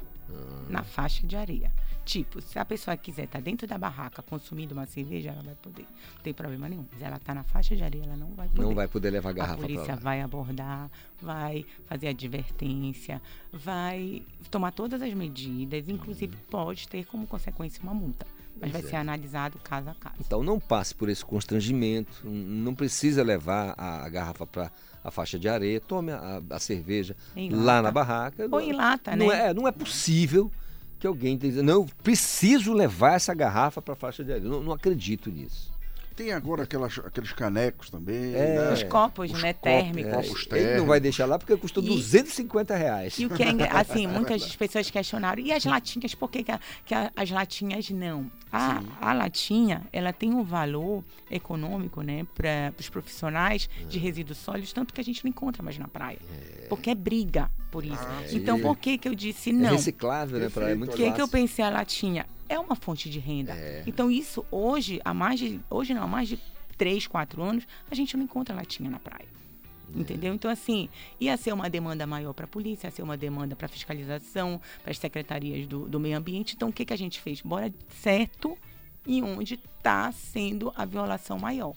na faixa de areia. Tipo, se a pessoa quiser estar dentro da barraca consumindo uma cerveja, ela vai poder. Não tem problema nenhum. Mas ela tá na faixa de areia, ela não vai poder. Não vai poder levar a garrafa A polícia vai abordar, vai fazer advertência, vai tomar todas as medidas, inclusive pode ter como consequência uma multa. Mas Pois vai é. ser analisado caso a caso. Então não passe por esse constrangimento, não precisa levar a, a garrafa para a faixa de areia, tome a, a cerveja Em lá lata. na barraca. Ou em lata, não né? É, não é possível que alguém diga, não, eu preciso levar essa garrafa para a faixa de areia. Não, não acredito nisso. Tem agora aquelas, aqueles canecos também. É. né? Os copos, né, térmicos. Copos Ele não vai térmicos. deixar lá porque custou E- 250 reais. E o que é assim, muitas pessoas questionaram. E as latinhas, por que, que, a- que a- as latinhas não? A, a latinha, ela tem um valor econômico, né, para os profissionais de resíduos sólidos, tanto que a gente não encontra mais na praia. Porque é briga por isso. então, sim. por que que eu disse É não? reciclável, né? Pra, é muito Por que, que eu pensei a latinha? É uma fonte de renda. Então, isso hoje, há mais de. Hoje não, há mais de 3, 4 anos, a gente não encontra latinha na praia. Entendeu? Então, assim, ia ser uma demanda maior para a polícia, ia ser uma demanda para fiscalização, para as secretarias do, do meio ambiente. Então, o que, que a gente fez? Bora certo e onde está sendo a violação maior.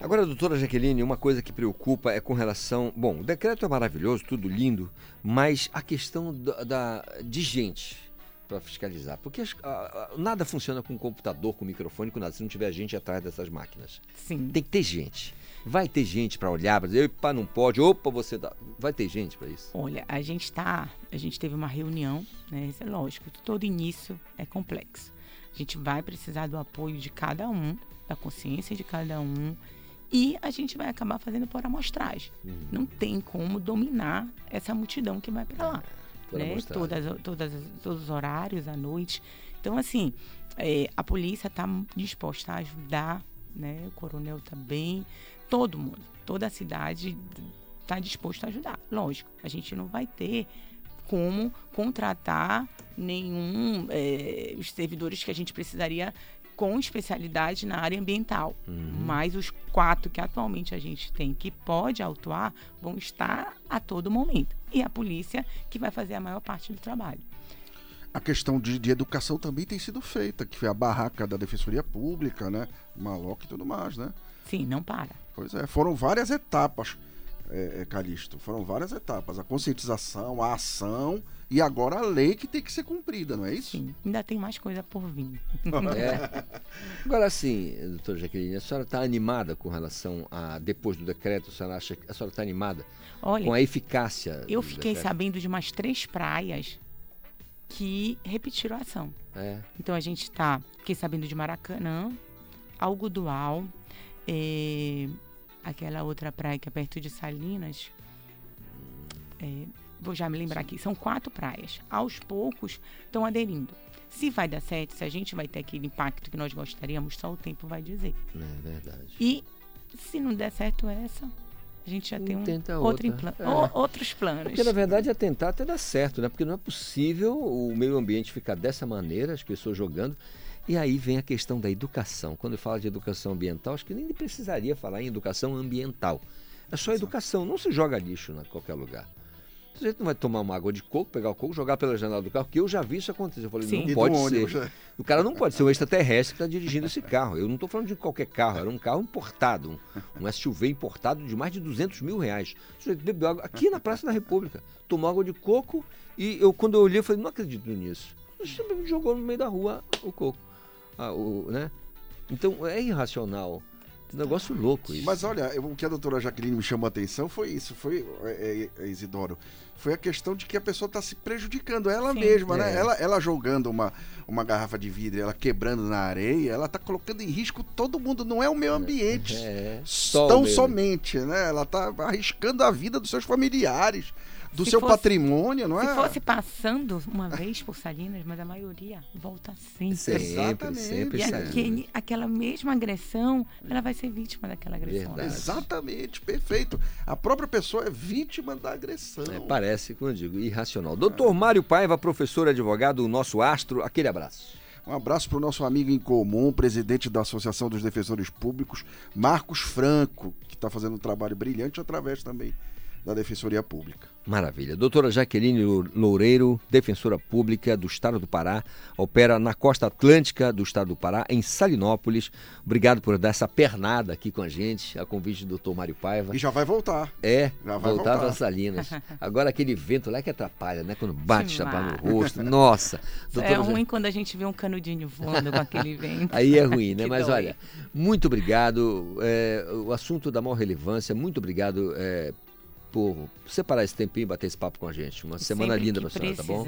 Agora, doutora Jaqueline, uma coisa que preocupa é com relação. Bom, o decreto é maravilhoso, tudo lindo, mas a questão da, da- de gente para fiscalizar. Porque as- a- a- nada funciona com computador, com microfone, com nada, se não tiver gente atrás dessas máquinas. Sim. Tem que ter gente. Vai ter gente para olhar, para dizer, opa, não pode, opa, você dá. Vai ter gente para isso. Olha, a gente está, a gente teve uma reunião, né? Isso é lógico, todo início é complexo. A gente vai precisar do apoio de cada um, da consciência de cada um, e a gente vai acabar fazendo por amostragem. Não tem como dominar essa multidão que vai para lá. Né? Todas, todas, todos os horários, à noite. Então, assim, é, a polícia está disposta a ajudar, né? O coronel também, todo mundo, toda a cidade está disposto a ajudar. Lógico, a gente não vai ter como contratar nenhum eh, os servidores que a gente precisaria com especialidade na área ambiental. Mas os quatro que atualmente a gente tem que pode autuar vão estar a todo momento. E a polícia que vai fazer a maior parte do trabalho. A questão de, de educação também tem sido feita, que foi a barraca da Defensoria Pública, né? Maloc e tudo mais, né? Sim, não para. Pois é, foram várias etapas, é, é, Calixto. Foram várias etapas. A conscientização, a ação e agora a lei que tem que ser cumprida, não é isso? Sim, ainda tem mais coisa por vir. É. Agora sim, doutora Jaqueline, a senhora está animada com relação a, depois do decreto, a senhora acha que a senhora está animada Olha, com a eficácia? Eu fiquei decreto? sabendo de umas três praias que repetiram a ação. É. Então a gente tá, fiquei sabendo de Maracanã, Algodual, eh, aquela outra praia que é perto de Salinas, eh, vou já me lembrar aqui, são quatro praias. Aos poucos estão aderindo. Se vai dar certo, se a gente vai ter aquele impacto que nós gostaríamos, só o tempo vai dizer. É verdade. E se não der certo essa, a gente já tem um outro É. o- outros planos. Porque na verdade é tentar até dar certo, né? Porque não é possível o meio ambiente ficar dessa maneira, as pessoas jogando. E aí vem a questão da educação. Quando eu falo de educação ambiental, acho que nem precisaria falar em educação ambiental. É só educação, não se joga lixo em qualquer lugar. A gente não vai tomar uma água de coco, pegar o coco, jogar pela janela do carro, que eu já vi isso acontecer. Eu falei, Sim. não pode ser. né? O cara não pode ser um extraterrestre que está dirigindo esse carro. Eu não estou falando de qualquer carro, era um carro importado, um, um SUV importado de mais de 200 mil reais. O sujeito bebeu água aqui na Praça da República, tomou água de coco e eu, quando eu olhei, eu falei, não acredito nisso. Sujeito jogou no meio da rua o coco. Ah, o, né? Então é irracional. Um negócio louco isso. Mas olha, eu- o que a doutora Jaqueline me chamou a atenção foi isso, foi, é, é, é, Isidoro, foi a questão de que a pessoa está se prejudicando ela Sim. mesma, né? É. Ela, ela jogando uma, uma garrafa de vidro, ela quebrando na areia, ela está colocando em risco todo mundo, não é o meio ambiente. É, o tão somente, né? Ela está arriscando a vida dos seus familiares, do Se seu fosse- patrimônio, não é? Se fosse passando uma vez por Salinas, mas a maioria volta sempre. Sempre, Exatamente. sempre E aquele, aquela mesma agressão, ela vai ser vítima daquela agressão. Verdade. Exatamente, perfeito. A própria pessoa é vítima da agressão. É, parece, como eu digo, irracional. Doutor Mário Paiva, professor advogado, o nosso astro, aquele abraço. Um abraço para o nosso amigo em comum, presidente da Associação dos Defensores Públicos, Marcos Franco, que está fazendo um trabalho brilhante através também da Defensoria Pública. Maravilha. Doutora Jaqueline Loureiro, defensora pública do Estado do Pará, opera na costa atlântica do Estado do Pará, em Salinópolis. Obrigado por dar essa pernada aqui com a gente, a convite do doutor Mário Paiva. E já vai voltar. É, Já vai voltar para Salinas. Agora aquele vento lá é que atrapalha, né? Quando bate, chapa no rosto. Nossa. É Ja- ruim quando a gente vê um canudinho voando com aquele vento. Aí é ruim, né? Mas dói. olha, muito obrigado. É, o assunto da maior relevância, muito obrigado é, por separar esse tempinho e bater esse papo com a gente. Uma semana Sempre linda pra senhora, tá bom?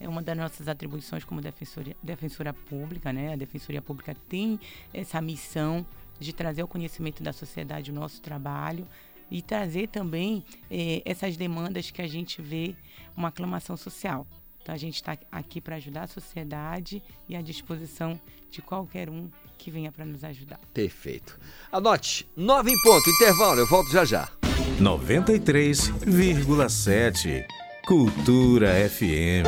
é uma das nossas atribuições como defensoria, defensora pública, né? A Defensoria Pública tem essa missão de trazer ao conhecimento da sociedade o nosso trabalho e trazer também eh, essas demandas que a gente vê uma aclamação social. Então a gente está aqui para ajudar a sociedade e à disposição de qualquer um que venha para nos ajudar. Perfeito. Anote, nove em ponto, intervalo, eu volto já já. 93,7 Cultura FM.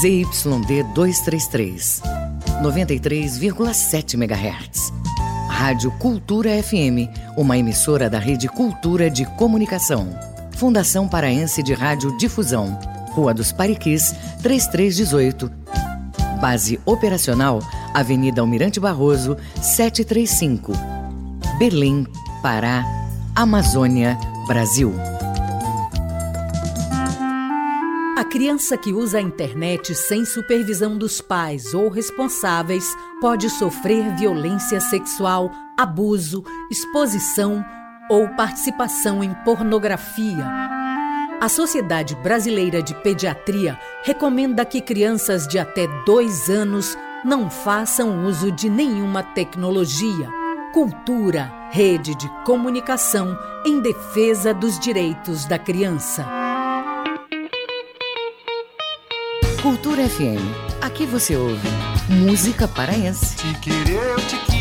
ZYD 233, 93,7 MHz. Rádio Cultura FM, uma emissora da Rede Cultura de Comunicação. Fundação Paraense de Rádio Difusão. Rua dos Pariquis, 3318. Base operacional, Avenida Almirante Barroso, 735. Belém, Pará, Amazônia, Brasil. A criança que usa a internet sem supervisão dos pais ou responsáveis pode sofrer violência sexual, abuso, exposição ou participação em pornografia. A Sociedade Brasileira de Pediatria recomenda que crianças de até dois anos não façam uso de nenhuma tecnologia. Cultura, rede de comunicação em defesa dos direitos da criança. Cultura FM. Aqui você ouve música paraense. Te querer, eu te quis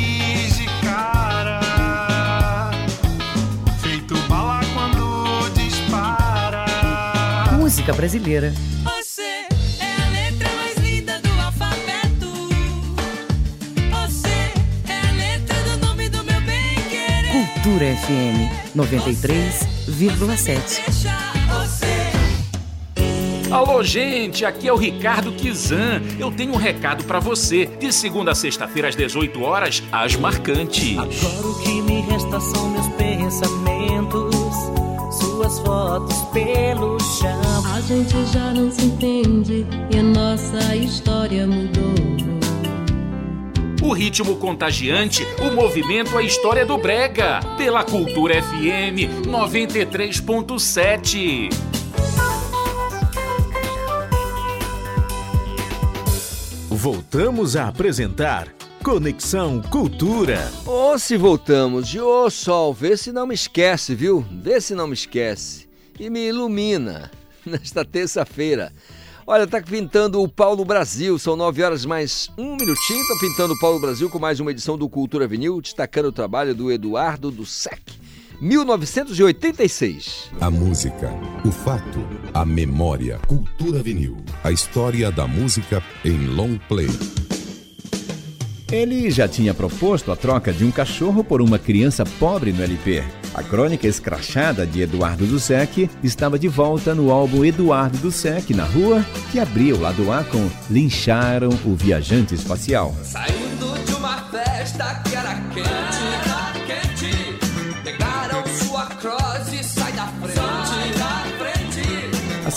Música brasileira. Você é a letra mais linda do alfabeto. Você é a letra do nome do meu bem querer. Cultura FM 93,7. Alô, gente, aqui é o Ricardo Kizan. Eu tenho um recado pra você. De segunda a sexta-feira às 18 horas, as marcantes. Agora o que me resta são meus pensamentos, suas fotos pelo chão. A gente já não se entende e a nossa história mudou. O ritmo contagiante, o movimento, a história do Brega. Pela Cultura FM 93.7. Voltamos a apresentar Conexão Cultura. Ou se voltamos de ô sol, vê se não me esquece, viu? Vê se não me esquece. E me ilumina nesta terça-feira. Olha, tá pintando o Paulo Brasil, são nove horas mais um minutinho. Tá pintando o Paulo Brasil com mais uma edição do Cultura Vinil, destacando o trabalho do Eduardo do SEC. 1986. A música, o fato, a memória, cultura vinil. A história da música em long play. Ele já tinha proposto a troca de um cachorro por uma criança pobre no LP. A crônica escrachada de Eduardo Dussek estava de volta no álbum Eduardo Dussek na Rua, que abria o lado A com Lincharam o Viajante Espacial. Saindo de uma festa que era quente,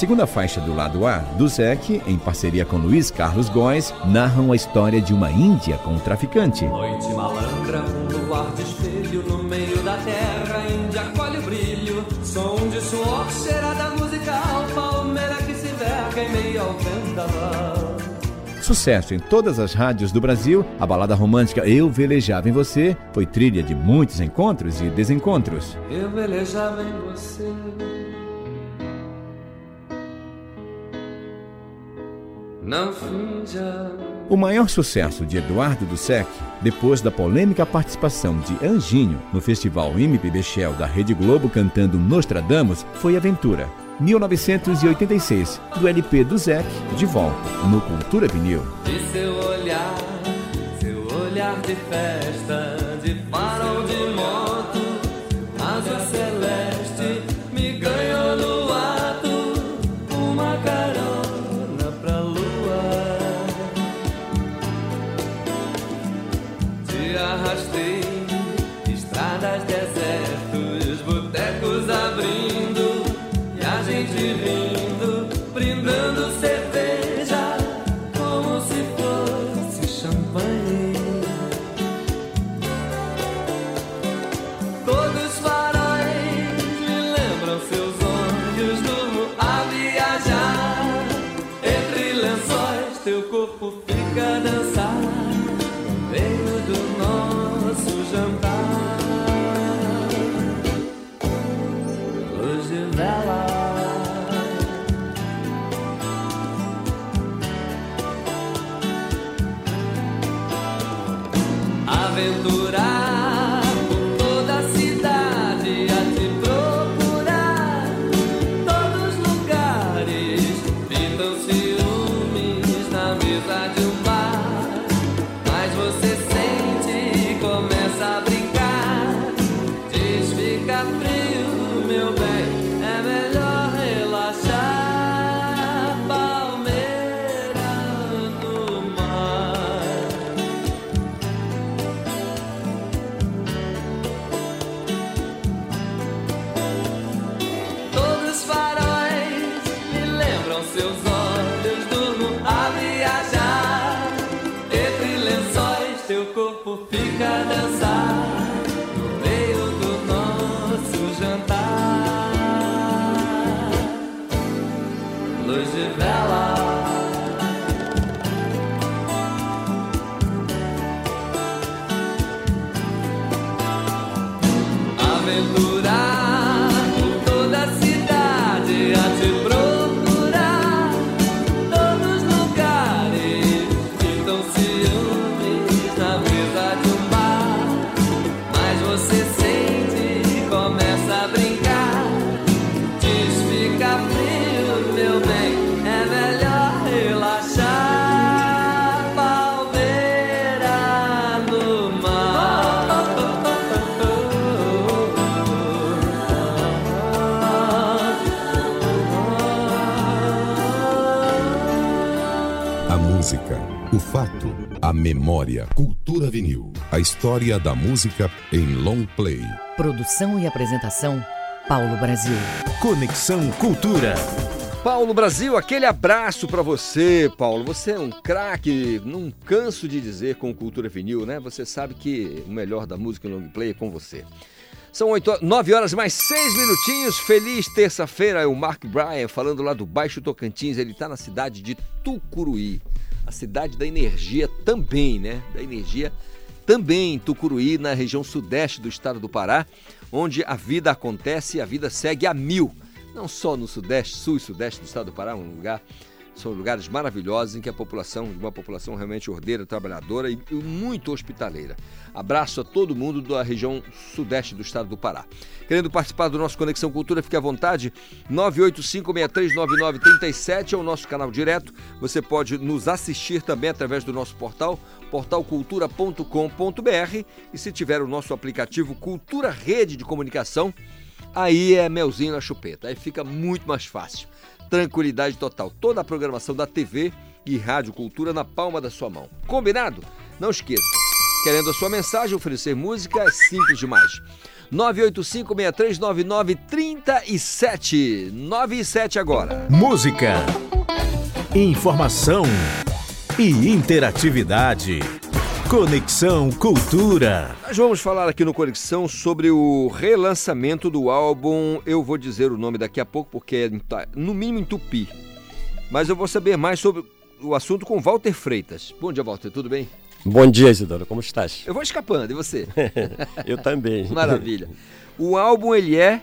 segunda faixa do lado A, Dussek, em parceria com Luiz Carlos Góes, narram a história de uma índia com um traficante. Noite malandra, um luar de espelho no meio da terra, Índia colhe o brilho, som de suor, cheirada musical, palmeira que se verga em meio ao vendaval. Sucesso em todas as rádios do Brasil, a balada romântica Eu Velejava em Você foi trilha de muitos encontros e desencontros. Eu velejava em você. Não finja. O maior sucesso de Eduardo Dussek, depois da polêmica participação de Anjinho no festival MPB Shell da Rede Globo cantando Nostradamus, foi Aventura, 1986, do LP do Zek, de volta, no Cultura Vinil. De seu olhar, seu olhar de festa, vinil. A história da música em long play. Produção e apresentação, Paulo Brasil. Conexão Cultura. Paulo Brasil, aquele abraço pra você, Paulo. Você é um craque, não canso de dizer com Cultura Vinil, né? Você sabe que o melhor da música em long play é com você. São 8, 9 horas mais 6 minutinhos. Feliz terça-feira. É o Mark Bryan falando lá do Baixo Tocantins. Ele está na cidade de Tucuruí. A cidade da energia também, né? Da energia também em Tucuruí, na região sudeste do estado do Pará, onde a vida acontece e a vida segue a mil. Não só no sudeste, sul e sudeste do estado do Pará, um lugar são lugares maravilhosos em que a população, uma população realmente ordeira, trabalhadora e, muito hospitaleira. Abraço a todo mundo da região sudeste do estado do Pará. Querendo participar do nosso Conexão Cultura, fique à vontade. 985639937 é o nosso canal direto. Você pode nos assistir também através do nosso portal, portalcultura.com.br. E se tiver o nosso aplicativo Cultura Rede de Comunicação, aí é melzinho na chupeta. Aí fica muito mais fácil tranquilidade total. Toda a programação da TV e Rádio Cultura na palma da sua mão. Combinado? Não esqueça. Querendo a sua mensagem, oferecer música é simples demais. 985-6399-37. 97 agora. Música, informação e interatividade. Conexão Cultura. Nós vamos falar aqui no Conexão sobre o relançamento do álbum. Eu vou dizer o nome daqui a pouco porque é no mínimo em tupi. Mas eu vou saber mais sobre o assunto com Walter Freitas. Bom dia, Walter, tudo bem? Bom dia, Isidoro, como estás? Eu vou escapando, e você? eu também. Maravilha. O álbum ele é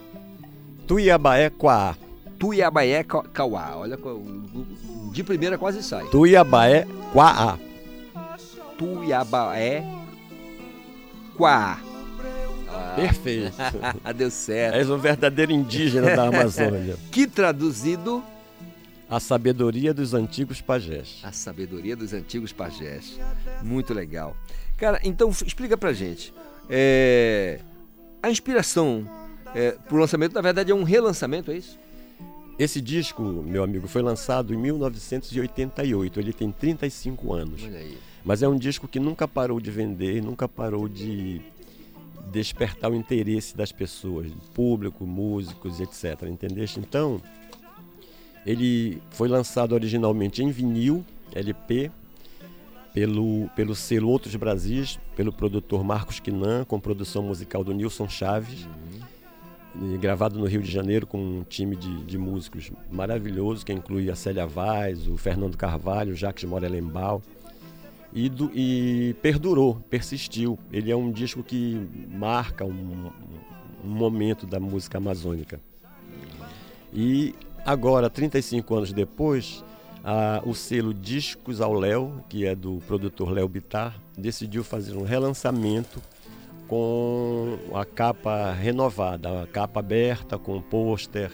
Tuiabaé Quaá. Tuiabaé Cauá. Olha, de primeira quase sai. Tuiabaé Quaá. Tuiabaé Quá. Ah. Perfeito. Deu certo. És um verdadeiro indígena da Amazônia. que traduzido. A sabedoria dos antigos pajés. A sabedoria dos antigos pajés. Muito legal. Cara, então explica pra gente. É... A inspiração é, pro lançamento, na verdade, é um relançamento, é isso? Esse disco, meu amigo, foi lançado em 1988. Ele tem 35 anos. Olha aí. Mas é um disco que nunca parou de vender, nunca parou de despertar o interesse das pessoas, público, músicos, etc. Entendeste? Então, ele foi lançado originalmente em vinil, LP, pelo, pelo selo Outros Brasis, pelo produtor Marcos Quinan, com produção musical do Nilson Chaves, uhum. gravado no Rio de Janeiro com um time de, de músicos maravilhoso, que inclui a Célia Vaz, o Fernando Carvalho, o Jacques Morelenbaum e, do, e perdurou, persistiu. Ele é um disco que marca um, um momento da música amazônica. E agora, 35 anos depois, a, o selo Discos ao Léo, que é do produtor Léo Bitar, decidiu fazer um relançamento com a capa renovada, a capa aberta, com pôster,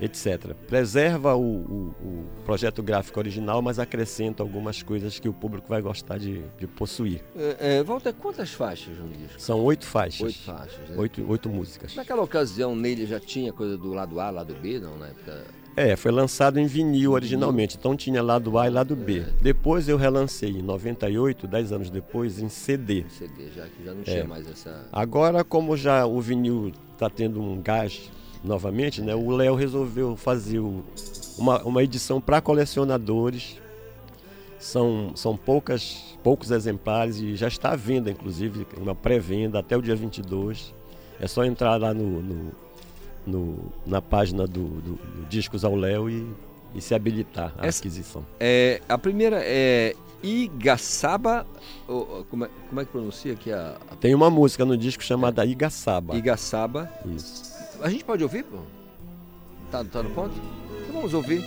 etc. Preserva o, o, o, projeto gráfico original, mas acrescenta algumas coisas que o público vai gostar de, de possuir. É, é, Walter, quantas faixas no disco? São oito faixas. Oito faixas, né? Oito, oito músicas. Naquela ocasião, nele já tinha coisa do lado A, lado B, não, na época... É, foi lançado em vinil originalmente, então tinha lado A e lado B. É. Depois eu relancei em 98, dez anos depois, em CD. CD, já que já não tinha é. mais essa. Agora, como já o vinil está tendo um gás novamente, né, o Léo resolveu fazer uma, uma edição para colecionadores. São, são poucas, poucos exemplares e já está à venda, inclusive, uma pré-venda até o dia 22. É só entrar lá no, no, no na página do, do, do Discos ao Léo e, e se habilitar à Essa, aquisição. É, a primeira é Igaçaba. Como é, como é que pronuncia aqui a, a... Tem uma música no disco chamada Igaçaba. Igaçaba. Isso. A gente pode ouvir, pô? Tá, tá no ponto? Então vamos ouvir.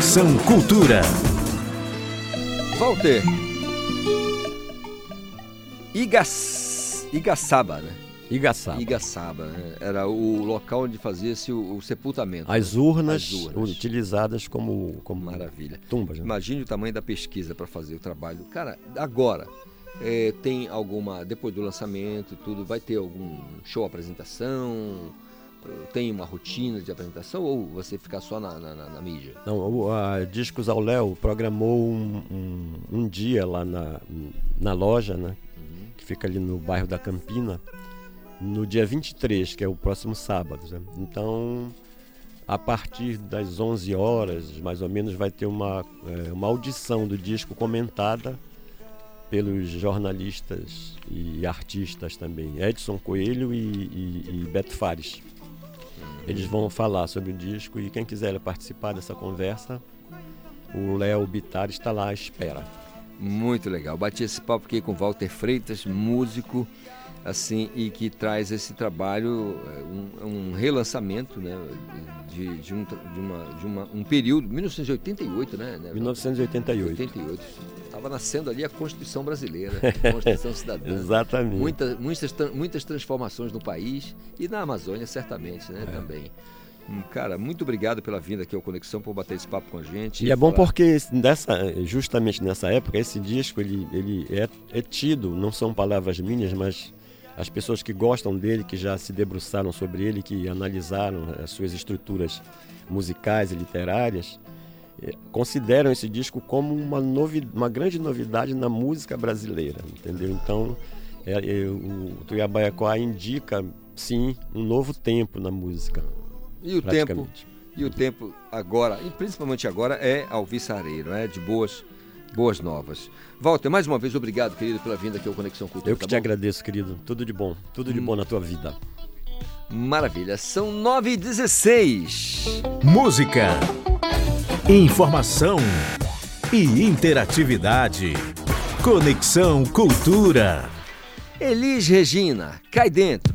Conexão Cultura. Walter. Igas... Igaçaba, né? Igaçaba. Igaçaba, né? Era o local onde fazia-se o, o sepultamento. As né? urnas, As urnas. utilizadas como, como Maravilha. tumbas. Né? Imagine o tamanho da pesquisa para fazer o trabalho. Cara, agora, é, tem alguma. Depois do lançamento e tudo, vai ter algum show apresentação? Tem uma rotina de apresentação ou você fica só na, na, na- mídia? Não, o, a Discos ao Léo programou um, um, um dia lá na, na loja, né? Que fica ali no bairro da Campina, no dia 23, que é o próximo sábado. né? Então, a partir das 11 horas, mais ou menos, vai ter uma, é, uma audição do disco comentada pelos jornalistas e artistas também, Edson Coelho e, e, e Beto Fares. Eles vão falar sobre o disco e quem quiser participar dessa conversa, o Léo Bittar está lá à espera. Muito legal. Bati esse papo aqui com Walter Freitas, músico, assim, e que traz esse trabalho, é, um, um relançamento, né, de, de, um, de, uma, de uma, um período, 1988, né? né? 1988. 88. Estava nascendo ali a Constituição Brasileira, a Constituição Cidadã. Exatamente. Muita, muitas, tran- muitas transformações no país e na Amazônia, certamente, É. né, também. Hum, Cara, muito obrigado pela vinda aqui ao Conexão, por bater esse papo com a gente. E é bom falar- porque dessa, justamente nessa época, esse disco ele, ele é, é tido, não são palavras minhas, mas as pessoas que gostam dele, que já se debruçaram sobre ele, que analisaram as suas estruturas musicais e literárias, eh, consideram esse disco como uma, novi uma grande novidade na música brasileira, entendeu? Então, é, é, o Tuiabaiacoa indica, sim, um novo tempo na música. E o tempo, e o tempo agora, e principalmente agora, é alvissareiro, é de boas, boas novas. Walter, mais uma vez, obrigado, querido, pela vinda aqui ao Conexão Cultura. Eu que tá te bom? agradeço, querido. Tudo de bom. Tudo de bom na tua vida. Maravilha, são 9 e 16 Música, informação e interatividade. Conexão Cultura. Elis Regina, cai dentro.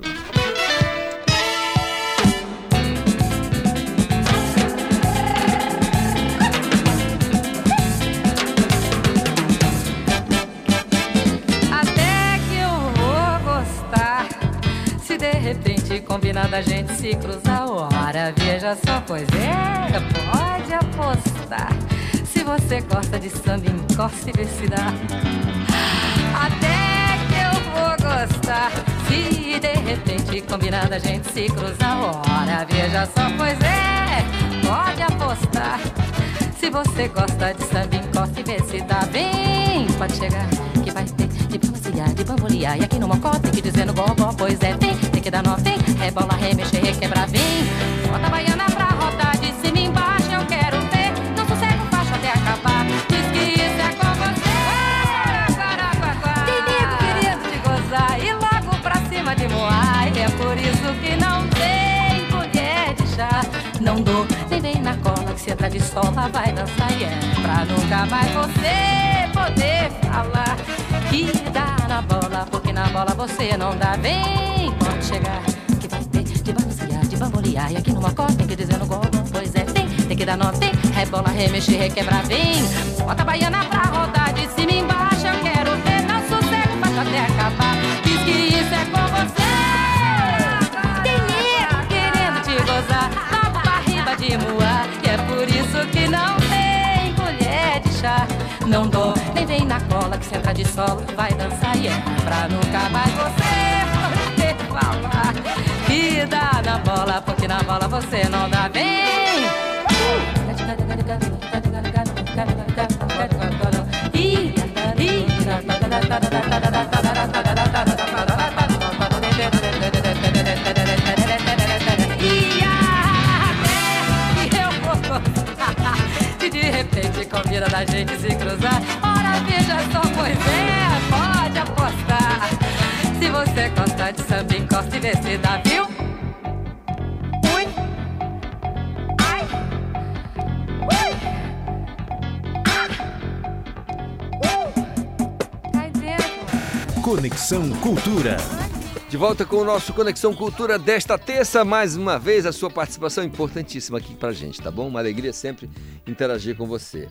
Combinado a gente se cruzar. Ora, veja só, pois é, pode apostar. Se você gosta de samba, encosta e vê se dá. Até que eu vou gostar. Se de repente combinado a gente se cruzar. Ora, veja só, pois é, pode apostar. Se você gosta de samba, encosta e vê se dá. Vem, pode chegar, que vai ter de bambuciar, de bambolear. E aqui no mocó tem que dizer no gogó, pois é, vem, tem que dar nó, vem. Rebola, remexer, requebrar, vem. Bota a baiana pra rodar de cima embaixo, eu quero ver. Não sossego baixo até acabar. Diz que isso é com você. Tem nego querendo te gozar e logo pra cima de moar. É por isso que não tem colher de chá. Não dou, nem vem na cola que se entra de sola vai dançar. E é pra nunca mais você poder falar que dá na bola, porque na bola você não dá bem. Pode chegar, que vai ter de balancear, de bambolear. E aqui no mocó tem que dizer no gol, pois é, tem, tem que dar nó, tem. Rebola, remexer, requebrar, vem. Bota a baiana pra rodar de cima embaixo, eu quero ver. Não sossego, baixo até acabar. Diz que isso é com você. Tem querendo te gozar, pra riba de moar. Não dou, nem vem na cola que senta de solo vai dançar e é pra nunca mais você poder falar dá na bola, porque na bola você não dá bem. E combina da gente se cruzar. Ora, veja só, pois é, pode apostar. Se você gosta de samba, encosta e vê se dá, viu? Ui. Ai. Ui. Cai dentro. Conexão Cultura. De volta com o nosso Conexão Cultura desta terça, mais uma vez a sua participação é importantíssima aqui pra gente, tá bom? Uma alegria sempre interagir com você.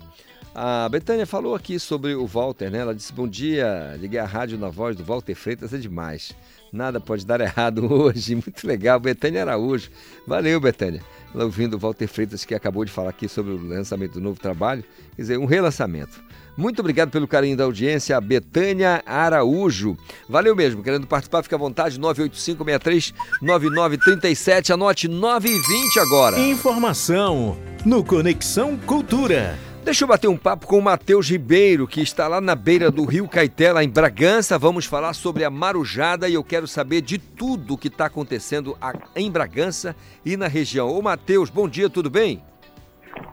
A Betânia falou aqui sobre o Walter, né? Ela disse: Bom dia, liguei a rádio na voz do Walter Freitas, é demais. Nada pode dar errado hoje, muito legal. Betânia Araújo, valeu, Betânia. Ela ouvindo o Walter Freitas, que acabou de falar aqui sobre o lançamento do novo trabalho, quer dizer, um relançamento. Muito obrigado pelo carinho da audiência, Betânia Araújo. Valeu mesmo, querendo participar, fica à vontade, 985-63-9937, anote 9 e 20 agora. Informação no Conexão Cultura. Deixa eu bater um papo com o Matheus Ribeiro, que está lá na beira do Rio Caeté, lá em Bragança. Vamos falar sobre a marujada e eu quero saber de tudo o que está acontecendo em Bragança e na região. Ô Matheus, bom dia, tudo bem?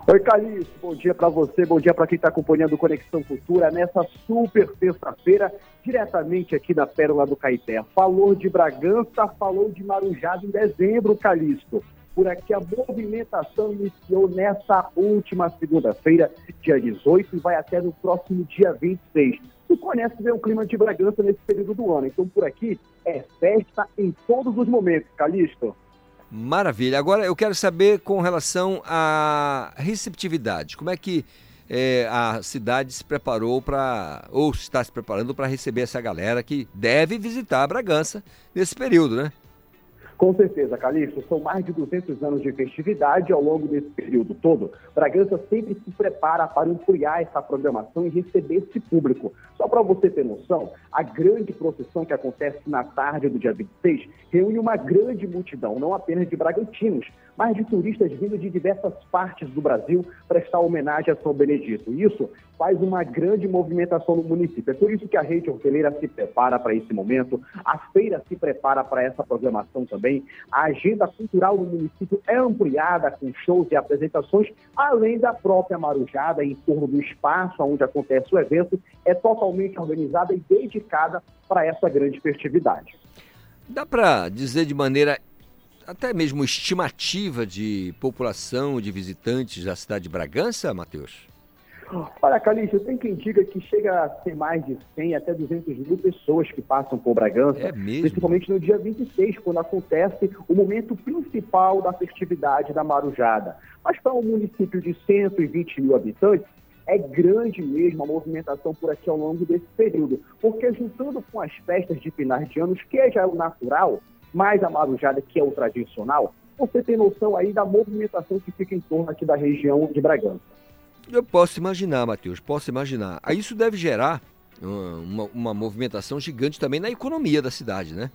Oi, Calixto, bom dia para você, bom dia para quem está acompanhando Conexão Cultura nessa super terça-feira, diretamente aqui da Pérola do Caeté. Falou de Bragança, falou de Marujada em dezembro, Calixto. Por aqui a movimentação iniciou nessa última segunda-feira, dia 18, e vai até no próximo dia 26. Tu conhece bem o clima de Bragança nesse período do ano, então por aqui é festa em todos os momentos, Calixto. Maravilha. Agora eu quero saber com relação à receptividade. Como é que eh, a cidade se preparou para, ou está se preparando para receber essa galera que deve visitar Bragança nesse período, né? Com certeza, Calixto, são mais de 200 anos de festividade ao longo desse período todo. Bragança sempre se prepara para ampliar essa programação e receber esse público. Só para você ter noção, a grande procissão que acontece na tarde do dia 26 reúne uma grande multidão, não apenas de bragantinos, mas de turistas vindo de diversas partes do Brasil prestar homenagem a São Benedito. Isso faz uma grande movimentação no município. É por isso que a rede hoteleira se prepara para esse momento, a feira se prepara para essa programação também. A agenda cultural do município é ampliada com shows e apresentações, além da própria marujada em torno do espaço onde acontece o evento, é totalmente organizada e dedicada para essa grande festividade. Dá para dizer de maneira até mesmo estimativa de população de visitantes da cidade de Bragança, Matheus? Olha, Calixto, tem quem diga que chega a ser mais de 100 até 200 mil pessoas que passam por Bragança, É mesmo? principalmente no dia 26, quando acontece o momento principal da festividade da Marujada. Mas para um município de 120 mil habitantes, é grande mesmo a movimentação por aqui ao longo desse período, porque juntando com as festas de finais de anos, que é já o natural, mais a marujada, que é o tradicional, você tem noção aí da movimentação que fica em torno aqui da região de Bragança. Eu posso imaginar, Matheus, posso imaginar. Isso deve gerar uma, uma, uma movimentação gigante também na economia da cidade, né?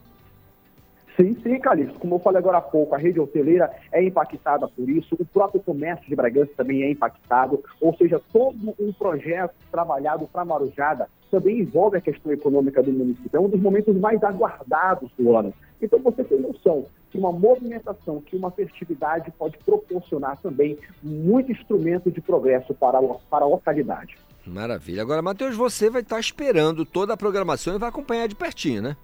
Sim, sim, Calixto. Como eu falei agora há pouco, a rede hoteleira é impactada por isso, o próprio comércio de Bragança também é impactado, ou seja, todo um projeto trabalhado para Marujada também envolve a questão econômica do município. É um dos momentos mais aguardados do ano. Então você tem noção que uma movimentação, que uma festividade pode proporcionar também muito instrumento de progresso para a, para a localidade. Maravilha. Agora, Matheus, você vai estar esperando toda a programação e vai acompanhar de pertinho, né?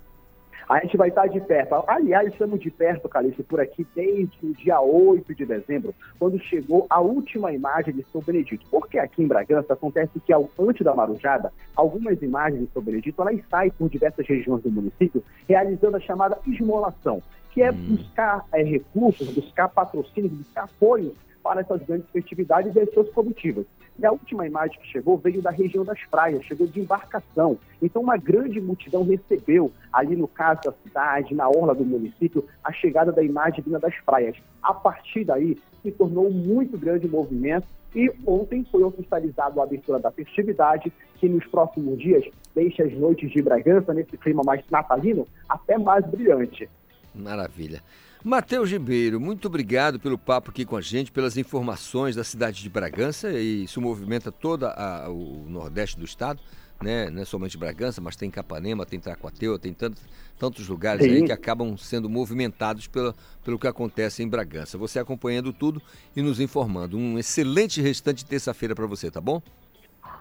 A gente vai estar de perto. Aliás, estamos de perto, Calixto, por aqui desde o dia 8 de dezembro, quando chegou a última imagem de São Benedito. Porque aqui em Bragança acontece que, ao, antes da marujada, algumas imagens de São Benedito elas saem por diversas regiões do município, realizando a chamada esmolação, que é buscar é, recursos, buscar patrocínios, buscar apoios para essas grandes festividades e as suas comitivas. E a última imagem que chegou veio da região das praias, chegou de embarcação. Então, uma grande multidão recebeu, ali no caso da cidade, na orla do município, a chegada da imagem vinda das praias. A partir daí, se tornou um muito grande movimento e ontem foi oficializado a abertura da festividade, que nos próximos dias deixa as noites de Bragança, nesse clima mais natalino, até mais brilhante. Maravilha. Matheus Ribeiro, muito obrigado pelo papo aqui com a gente, pelas informações da cidade de Bragança, e isso movimenta todo o nordeste do estado, né? não é somente Bragança, mas tem Capanema, tem Tracuateu, tem tantos, tantos lugares Sim. aí que acabam sendo movimentados pelo, pelo que acontece em Bragança. Você acompanhando tudo e nos informando. Um excelente restante de terça-feira para você, tá bom?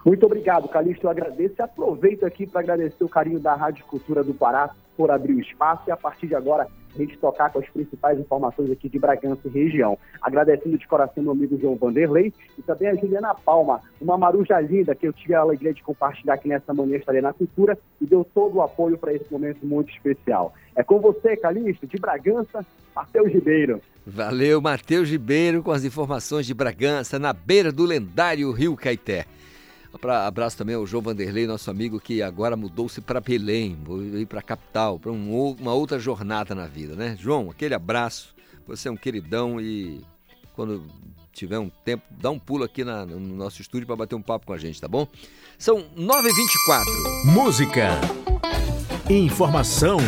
Muito obrigado, Calixto. Eu agradeço e aproveito aqui para agradecer o carinho da Rádio Cultura do Pará por abrir o espaço e a partir de agora gente tocar com as principais informações aqui de Bragança e região. Agradecendo de coração meu amigo João Vanderlei e também a Juliana Palma, uma maruja linda que eu tive a alegria de compartilhar aqui nessa manhã estarei na cultura e deu todo o apoio para esse momento muito especial. É com você, Calixto, de Bragança, Matheus Ribeiro. Valeu, Matheus Ribeiro, com as informações de Bragança, na beira do lendário Rio Caeté. Abraço também ao João Vanderlei, nosso amigo que agora mudou-se para Belém, veio para a capital, para um, uma outra jornada na vida, né? João, aquele abraço. Você é um queridão e quando tiver um tempo, dá um pulo aqui na, no nosso estúdio para bater um papo com a gente, tá bom? São 9h24. Música, informação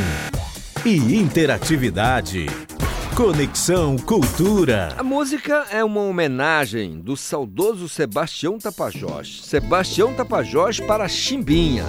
e interatividade. Conexão Cultura. A música é uma homenagem do saudoso Sebastião Tapajós. Sebastião Tapajós para Chimbinha.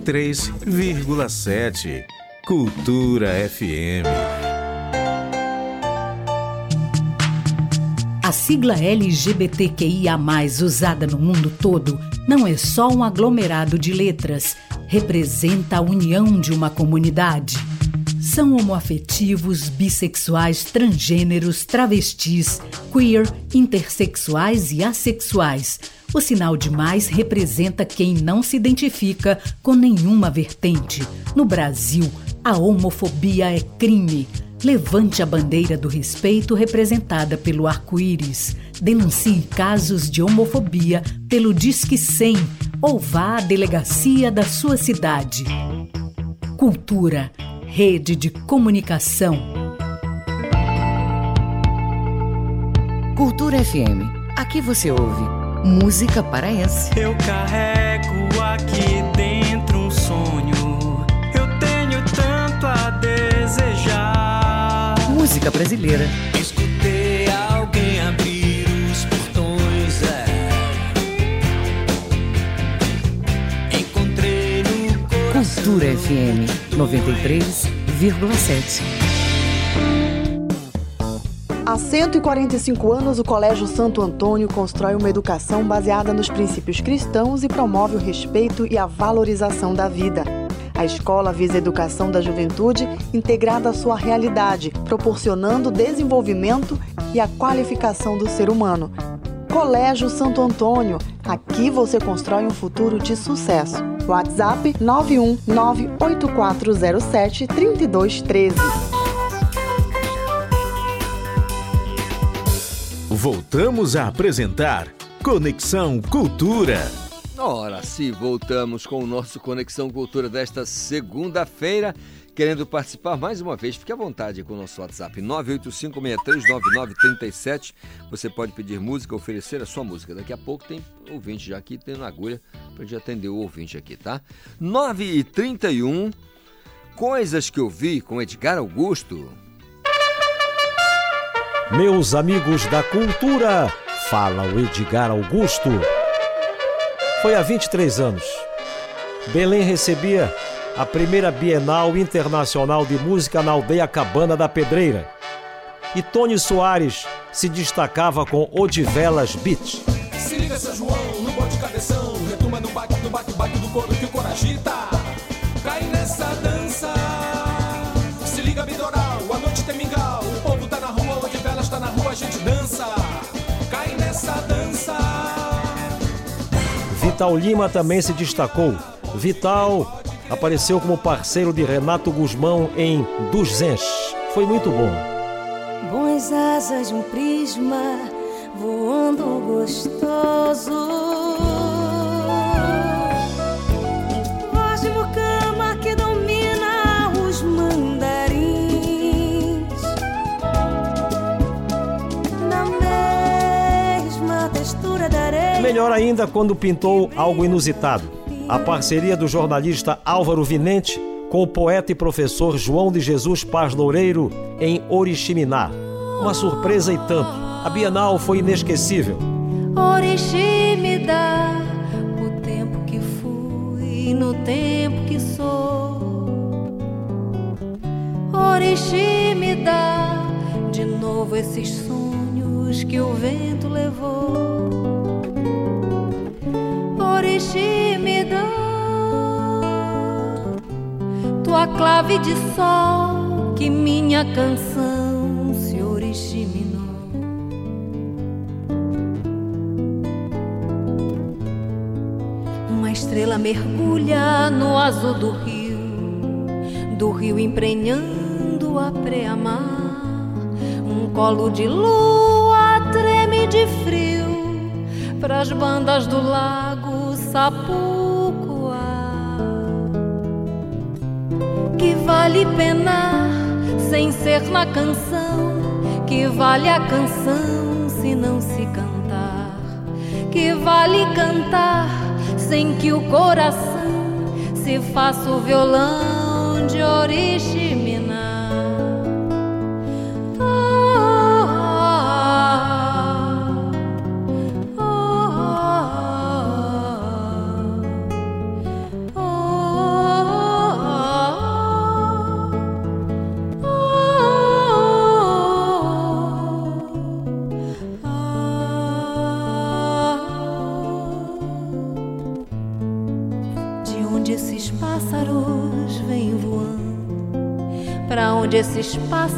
93,7. Cultura FM. A sigla LGBTQIA, usada no mundo todo, não é só um aglomerado de letras, representa a união de uma comunidade. São homoafetivos, bissexuais, transgêneros, travestis, queer, intersexuais e assexuais. O sinal de mais representa quem não se identifica com nenhuma vertente. No Brasil, a homofobia é crime. Levante a bandeira do respeito representada pelo arco-íris. Denuncie casos de homofobia pelo Disque 100 ou vá à delegacia da sua cidade. Cultura, rede de comunicação. Cultura FM. Aqui você ouve música paraense. Eu carrego aqui dentro um sonho. Eu tenho tanto a desejar. Música brasileira. Escutei alguém abrir os portões. É. Encontrei no coração. Cultura FM 93,7. Há 145 anos, o Colégio Santo Antônio constrói uma educação baseada nos princípios cristãos e promove o respeito e a valorização da vida. A escola visa a educação da juventude integrada à sua realidade, proporcionando desenvolvimento e a qualificação do ser humano. Colégio Santo Antônio, aqui você constrói um futuro de sucesso. WhatsApp 91984073213. Voltamos a apresentar Conexão Cultura. Ora, se voltamos com o nosso Conexão Cultura desta segunda-feira, querendo participar mais uma vez, fique à vontade com o nosso WhatsApp 985639937. Você pode pedir música, oferecer a sua música. Daqui a pouco tem ouvinte já aqui, tendo agulha para gente atender o ouvinte aqui, tá? 9h31, coisas que eu vi com Edgar Augusto. Meus amigos da cultura, fala o Edgar Augusto. Foi há 23 anos. Belém recebia a primeira Bienal Internacional de Música na aldeia Cabana da Pedreira. E Tony Soares se destacava com Odivelas Beach. Se liga, seu João, no bote cabeção. No baque, no baque, baque do couro que o coragita. Vital Lima também se destacou. Vital apareceu como parceiro de Renato Guzmão em Dos Zens. Foi muito bom. Boas asas de um prisma voando gostoso. Melhor ainda quando pintou algo inusitado. A parceria do jornalista Álvaro Vinente com o poeta e professor João de Jesus Paz Loureiro em Oriximiná. Uma surpresa e tanto. A Bienal foi inesquecível. Orixi me dá o tempo que fui no tempo que sou. Orixi me dá de novo esses sonhos que o vento levou. Orixi me dá tua clave de sol que minha canção se oriximinou. Uma estrela mergulha no azul do rio, do rio emprenhando a preamar. Um colo de lua treme de frio pras bandas do lago Sapucoa. Que vale penar sem ser na canção, que vale a canção se não se cantar, que vale cantar sem que o coração se faça o violão de Oriximiná.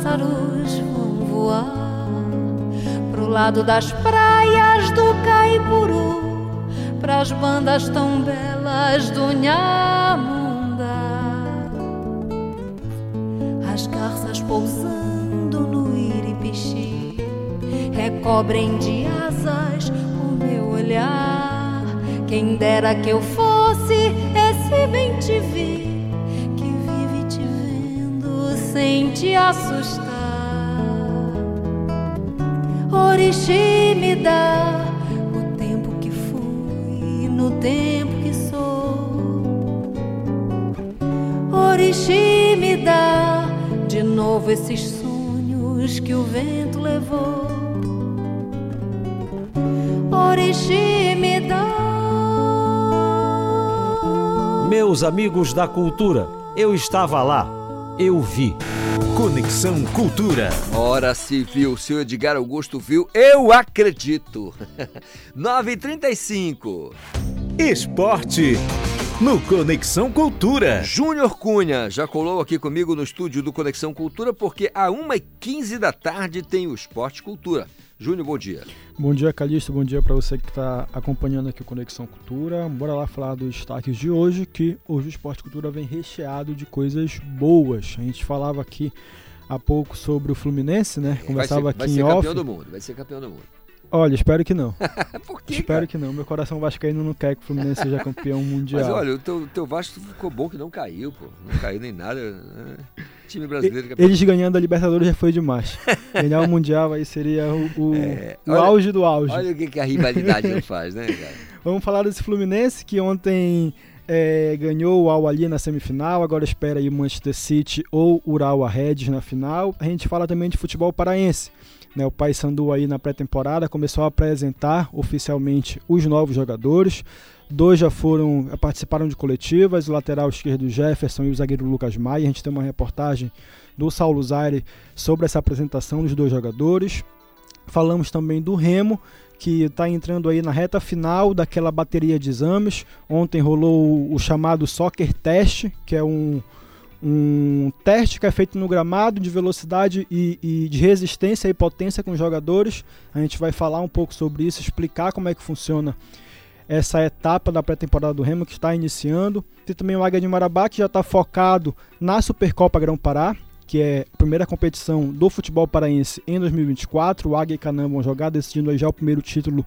Pássaros vão voar? Pro lado das praias do Caipuru, pras bandas tão belas do Nhamunda. As garças pousando no Iripixi recobrem de asas o meu olhar. Quem dera que eu fosse esse bem sem te assustar. Orixi me dá o tempo que fui no tempo que sou. Orixi me dá de novo esses sonhos que o vento levou. Orixi me dá. Meus amigos da cultura, eu estava lá, eu vi. Conexão Cultura. Ora se viu, se o Edgar Augusto viu, eu acredito. 9h35. Esporte no Conexão Cultura. Júnior Cunha já colou aqui comigo no estúdio do Conexão Cultura porque a 1h15 da tarde tem o Esporte Cultura. Júnior, bom dia. Bom dia, Calixto. Bom dia para você que está acompanhando aqui o Conexão Cultura. Bora lá falar dos destaques de hoje, que hoje o Esporte Cultura vem recheado de coisas boas. A gente falava aqui há pouco sobre o Fluminense, né? Conversava vai ser, vai aqui ser em off. campeão do mundo, vai ser campeão do mundo. Olha, espero que não. Por quê, espero cara? que não. Meu coração vascaíno não quer que o Fluminense seja campeão mundial. Mas olha, o teu, teu Vasco ficou bom que não caiu, pô. Não caiu nem nada. né? Time brasileiro campeão. Eles ganhando a Libertadores já foi demais. Ganhar o Mundial aí seria o, o, É, o olha- auge do auge. Olha o que, que a rivalidade não faz, né, cara? Vamos falar desse Fluminense que ontem é, ganhou o Al Ali na semifinal, agora espera aí o Manchester City ou Ural Reds na final. A gente fala também de futebol paraense. Né, o Paysandu aí na pré-temporada começou a apresentar oficialmente os novos jogadores. Dois já foram participaram de coletivas, o lateral esquerdo Jefferson e o zagueiro Lucas Maia. A gente tem uma reportagem do Saulo Zaire sobre essa apresentação dos dois jogadores. Falamos também do Remo, que está entrando aí na reta final daquela bateria de exames. Ontem rolou o, o chamado Soccer Test, que é um, um teste que é feito no gramado de velocidade e, e de resistência e potência com os jogadores. A gente vai falar um pouco sobre isso, explicar como é que funciona essa etapa da pré-temporada do Remo que está iniciando. Tem também o Águia de Marabá, que já está focado na Supercopa Grão Pará, que é a primeira competição do futebol paraense em 2024. O Águia e Canã vão jogar, decidindo aí já o primeiro título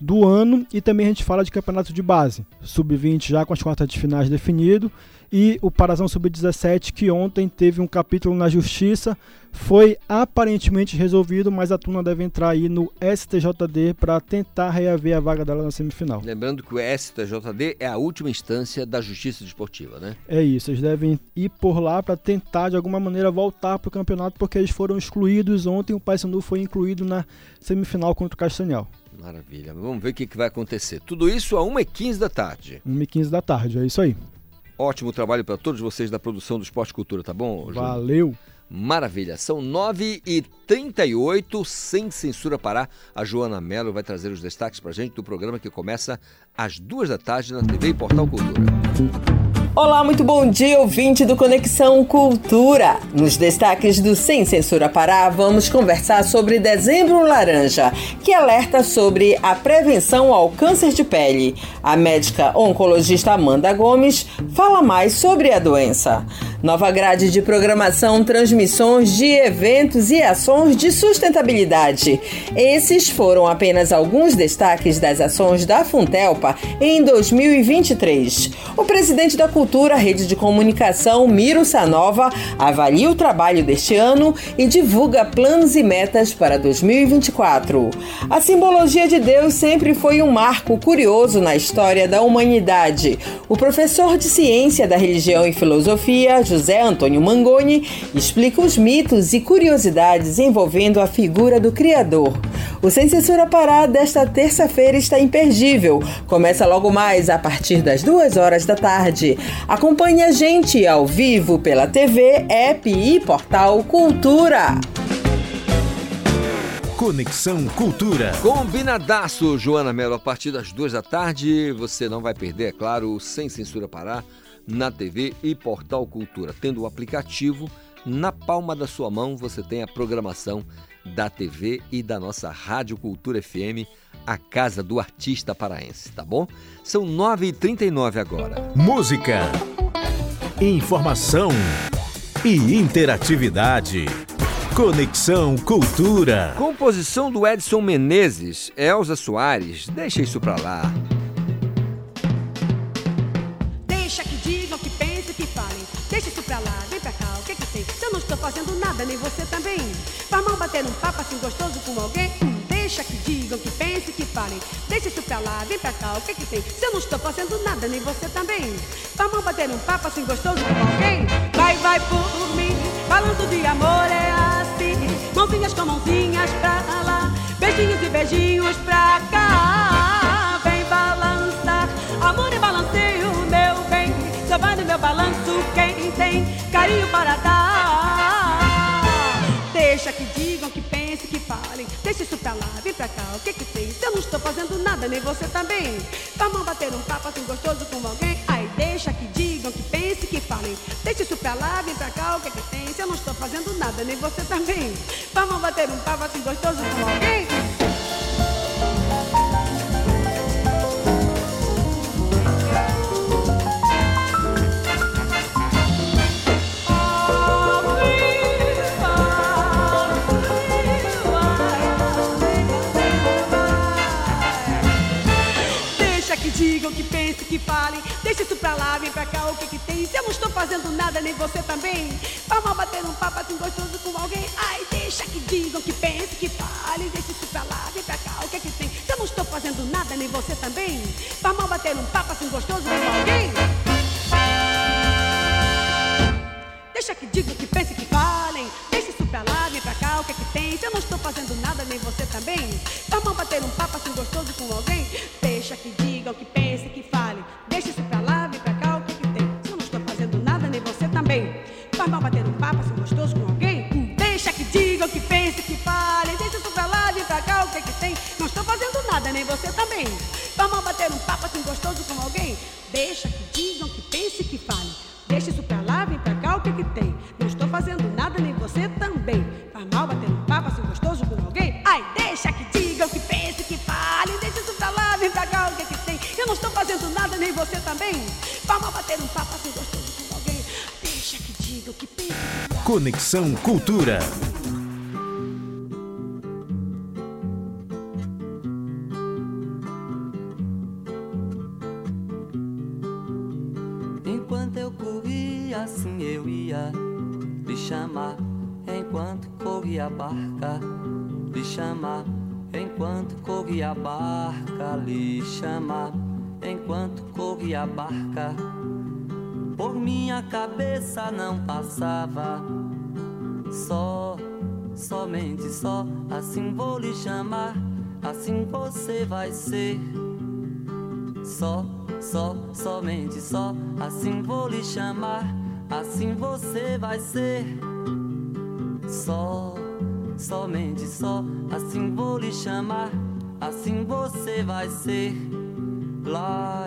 do ano. E também a gente fala de campeonato de base, sub-20 já com as quartas de finais definido. E o Parazão Sub-17, que ontem teve um capítulo na justiça, foi aparentemente resolvido, mas a turma deve entrar aí no STJD para tentar reaver a vaga dela na semifinal. Lembrando que o STJD é a última instância da justiça desportiva, né? É isso, eles devem ir por lá para tentar de alguma maneira voltar para o campeonato, porque eles foram excluídos ontem. O Paysandu foi incluído na semifinal contra o Castanhal. Maravilha. Vamos ver o que, que vai acontecer. Tudo isso a 1h15 da tarde. 1h15 da tarde, é isso aí. Ótimo trabalho para todos vocês da produção do Esporte Cultura, tá bom? Júnior? Valeu! Maravilha. São 9h38, sem censura parar. A Joana Mello vai trazer os destaques pra gente do programa que começa às duas da tarde na TV e Portal Cultura. Olá, muito bom dia, ouvinte do Conexão Cultura. Nos destaques do Sem Censura Pará, vamos conversar sobre Dezembro Laranja, que alerta sobre a prevenção ao câncer de pele. A médica oncologista Amanda Gomes fala mais sobre a doença. Nova grade de programação, transmissões de eventos e ações de sustentabilidade. Esses foram apenas alguns destaques das ações da Funtelpa em 2023. O presidente da Cultura, Rede de Comunicação, Miro Sanova, avalia o trabalho deste ano e divulga planos e metas para 2024. A simbologia de Deus sempre foi um marco curioso na história da humanidade. O professor de ciência da religião e filosofia, José Antônio Mangoni, explica os mitos e curiosidades envolvendo a figura do Criador. O Sem Censura Pará desta terça-feira está imperdível. Começa logo mais a partir das duas horas da tarde. Acompanhe a gente ao vivo pela TV, app e portal Cultura. Conexão Cultura. Combinadaço, Joana Mello. A partir das duas da tarde, você não vai perder, é claro, Sem Censura Pará na TV e Portal Cultura. Tendo o aplicativo na palma da sua mão, você tem a programação da TV e da nossa Rádio Cultura FM, a casa do artista paraense, tá bom? São 9h39 agora. Música, informação e interatividade. Conexão Cultura. Composição do Edson Menezes, Elza Soares, deixa isso pra lá. Deixa que digam, que pensem, que falem. Deixa isso pra lá, vem pra cá, o que que tem? Se eu não estou fazendo nada, nem você também. Faz mal bater um papo assim gostoso com alguém? Hum, deixa que digam, que pensem, que falem. Deixa isso pra lá, vem pra cá, o que que tem? Se eu não estou fazendo nada, nem você também. Mal bater um papo assim gostoso com alguém? Vai, vai por mim, falando de amor é assim. Mãozinhas com mãozinhas pra lá, beijinhos e beijinhos pra cá. Vem balançar, amor e balanceio, meu bem. Só vai no meu balanço quem tem carinho para dar. Deixa que digam, que pensem, que falem. Deixa isso pra lá, vem pra cá, o que que tem? Se eu não estou fazendo nada, nem você também. Vamos bater um papo assim gostoso com alguém? Ai, deixa que digam, que pensem, que falem. Deixa isso pra lá, vem pra cá, o que que tem? Se eu não estou fazendo nada, nem você também. Vamos bater um papo assim gostoso com alguém? Digam, que pensem, que falem. Deixa isso pra lá, vem pra cá, o que que tem? Se eu não estou fazendo nada, nem você também. Vamos bater um papo assim gostoso com alguém. Ai, deixa que digam, que pensem, que falem. Deixa isso pra lá, vem pra cá, o que que tem? Se eu não estou fazendo nada, nem você também. Vamos bater um papo assim gostoso com alguém. Deixa que digam, que pensem, que falem. Deixa isso pra lá, vem pra cá, o que que tem? Se eu não estou fazendo nada, nem você também. Vamos bater um papo assim nem você também. Vamos bater um papo assim gostoso com alguém. Deixa que digam, que pensem, que falem. Deixa isso pra lá, vem pra cá, o que que tem? Não estou fazendo nada, nem você também. Faz mal bater um papo assim gostoso com alguém? Ai, deixa que digam, que pensem, que falem. Deixa isso pra lá, vem pra cá, o que que tem? Eu não estou fazendo nada, nem você também. Faz mal bater um papo assim gostoso com alguém? Deixa que digam, que pensem, que falem. Conexão Cultura. Corria a barca, lhe chamar. Enquanto corria a barca, por minha cabeça não passava. Só, somente só, assim vou lhe chamar. Assim você vai ser. Só, só, somente só, assim vou lhe chamar, assim você vai ser. Só, somente só, assim vou lhe chamar, assim você vai ser. Lá,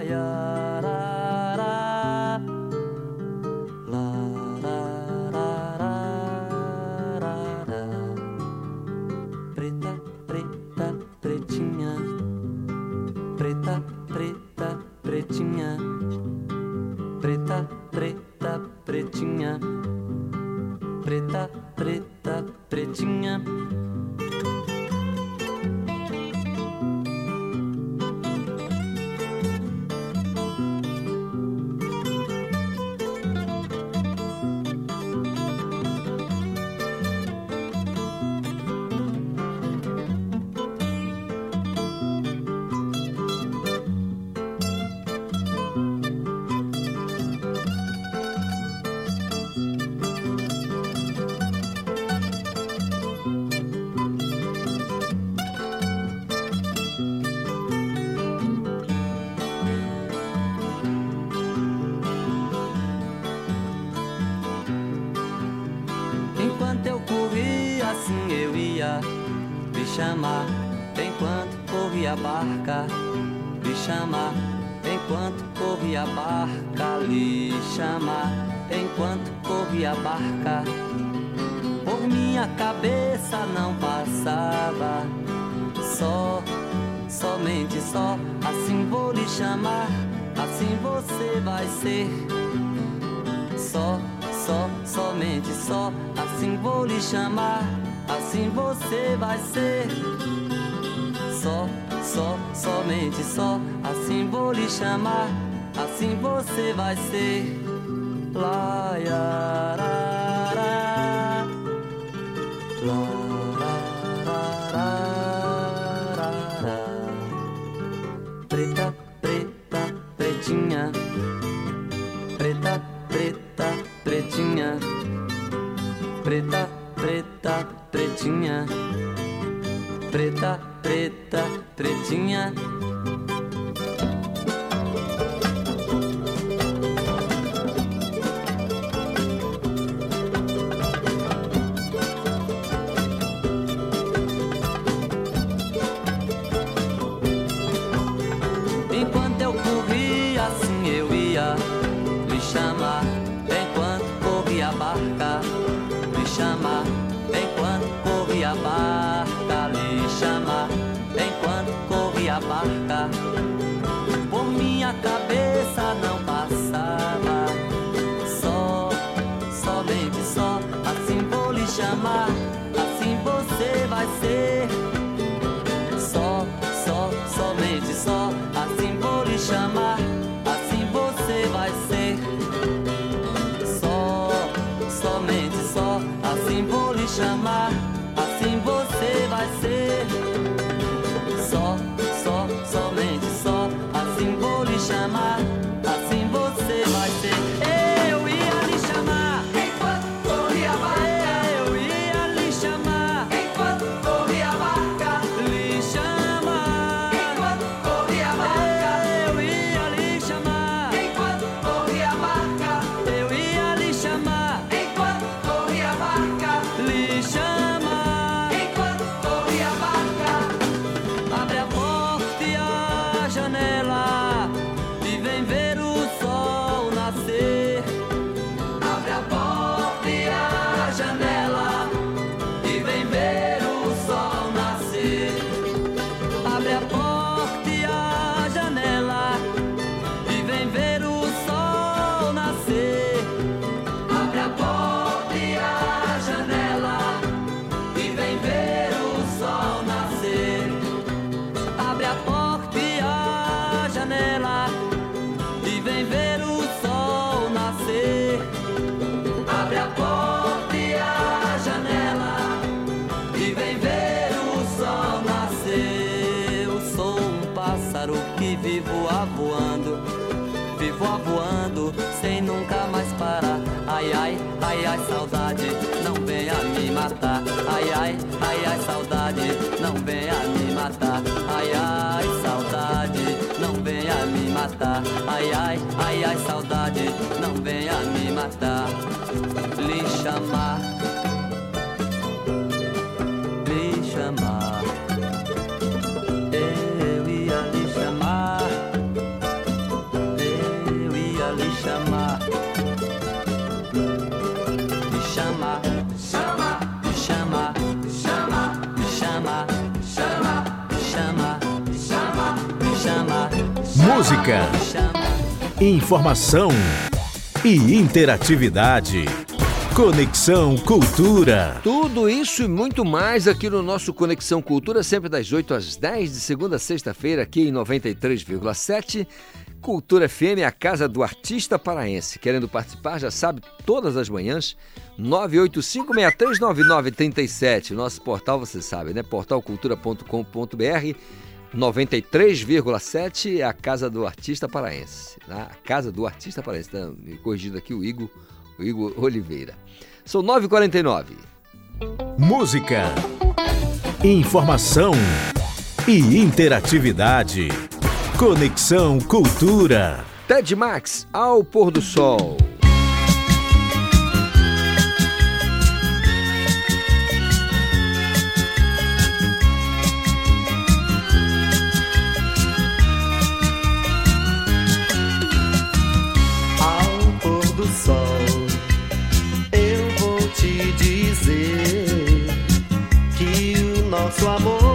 não venha me matar, lhe chamar, chamar. Eu ia lhe chamar, eu ia lhe chamar, lhe chamar, chama, lhe chamar, chama, chama, chama. Música. Informação e interatividade. Conexão Cultura. Tudo isso e muito mais aqui no nosso Conexão Cultura, sempre das 8 às 10, de segunda a sexta-feira, aqui em 93,7. Cultura FM é a casa do artista paraense. Querendo participar, já sabe, todas as manhãs, 985639937. Nosso portal, você sabe, né? portalcultura.com.br 93,7 é a Casa do Artista Paraense. Né? A Casa do Artista Paraense. Tá me corrigindo aqui o Igor, o Igor Oliveira. São 9h49. Música, informação e interatividade. Conexão Cultura. Ted Max, ao pôr do sol. dizer que o nosso amor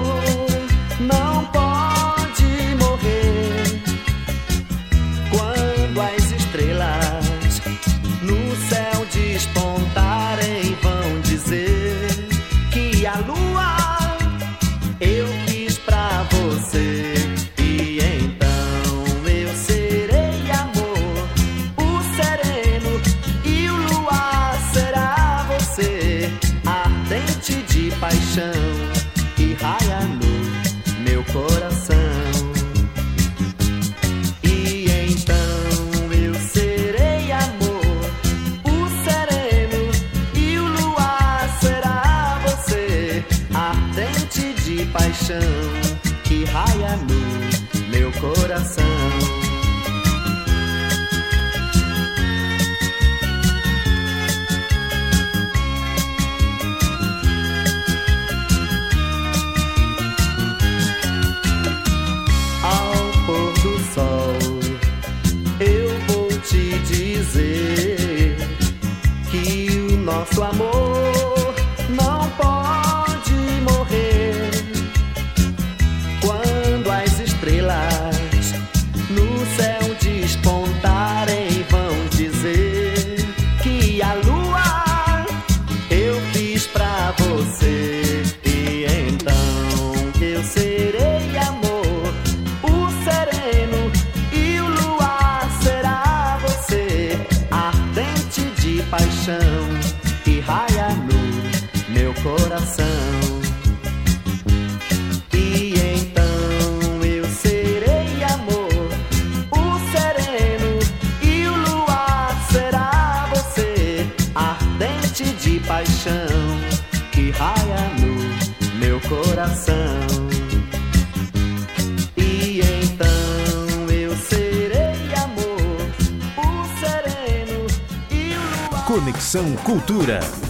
paixão que raia no meu coração. Ao pôr do sol, eu vou te dizer que o Nosso amor. Conexão Cultura.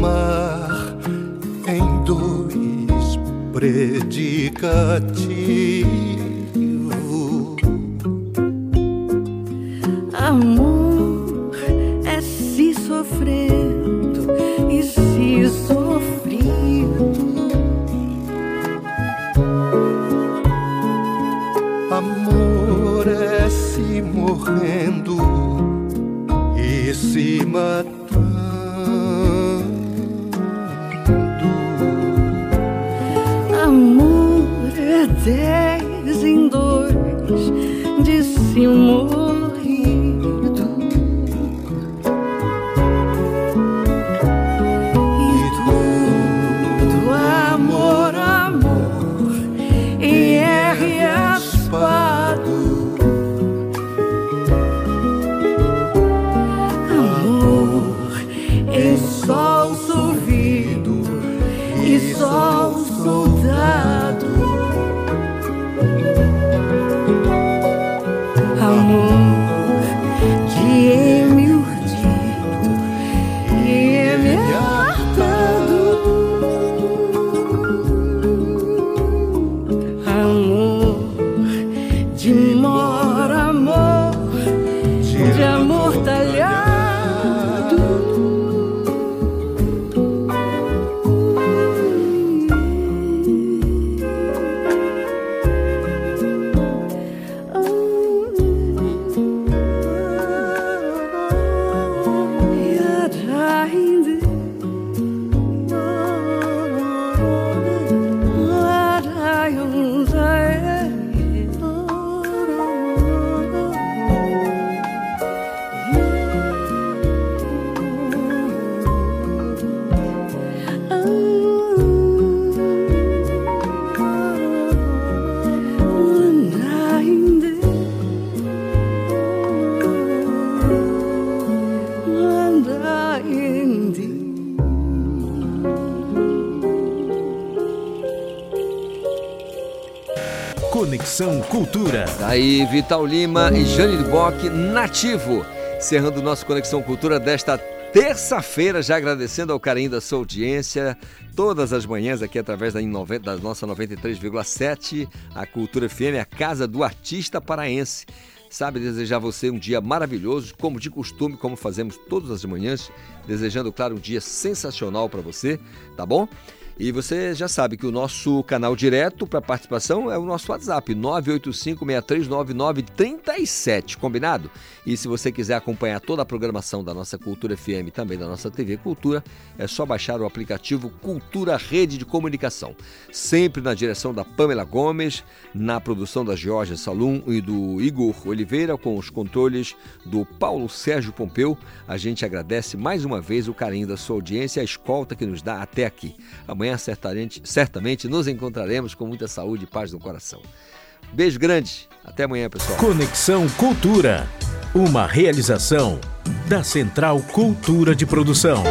mar em dois predicativo. Amor é se sofrendo e se sofrido. Amor é se morrendo e se matando. day. Aí, Vital Lima e Jane Bock, nativo. Encerrando nosso Conexão Cultura desta terça-feira, já agradecendo ao carinho da sua audiência, todas as manhãs aqui através da, da nossa 93,7, a Cultura FM, a casa do artista paraense. Sabe, desejar você um dia maravilhoso, como de costume, como fazemos todas as manhãs, desejando, claro, um dia sensacional para você, tá bom? E você já sabe que o nosso canal direto para participação é o nosso WhatsApp, 985-639937, combinado? E se você quiser acompanhar toda a programação da nossa Cultura FM e também da nossa TV Cultura, é só baixar o aplicativo Cultura Rede de Comunicação. Sempre na direção da Pamela Gomes, na produção da Georgia Salum e do Igor Oliveira, com os controles do Paulo Sérgio Pompeu. A gente agradece mais uma vez o carinho da sua audiência e a escolta que nos dá até aqui. Amanhã certamente, certamente nos encontraremos com muita saúde e paz no coração. Beijo grande, até amanhã, pessoal. Conexão Cultura. Uma realização da Central Cultura de Produção.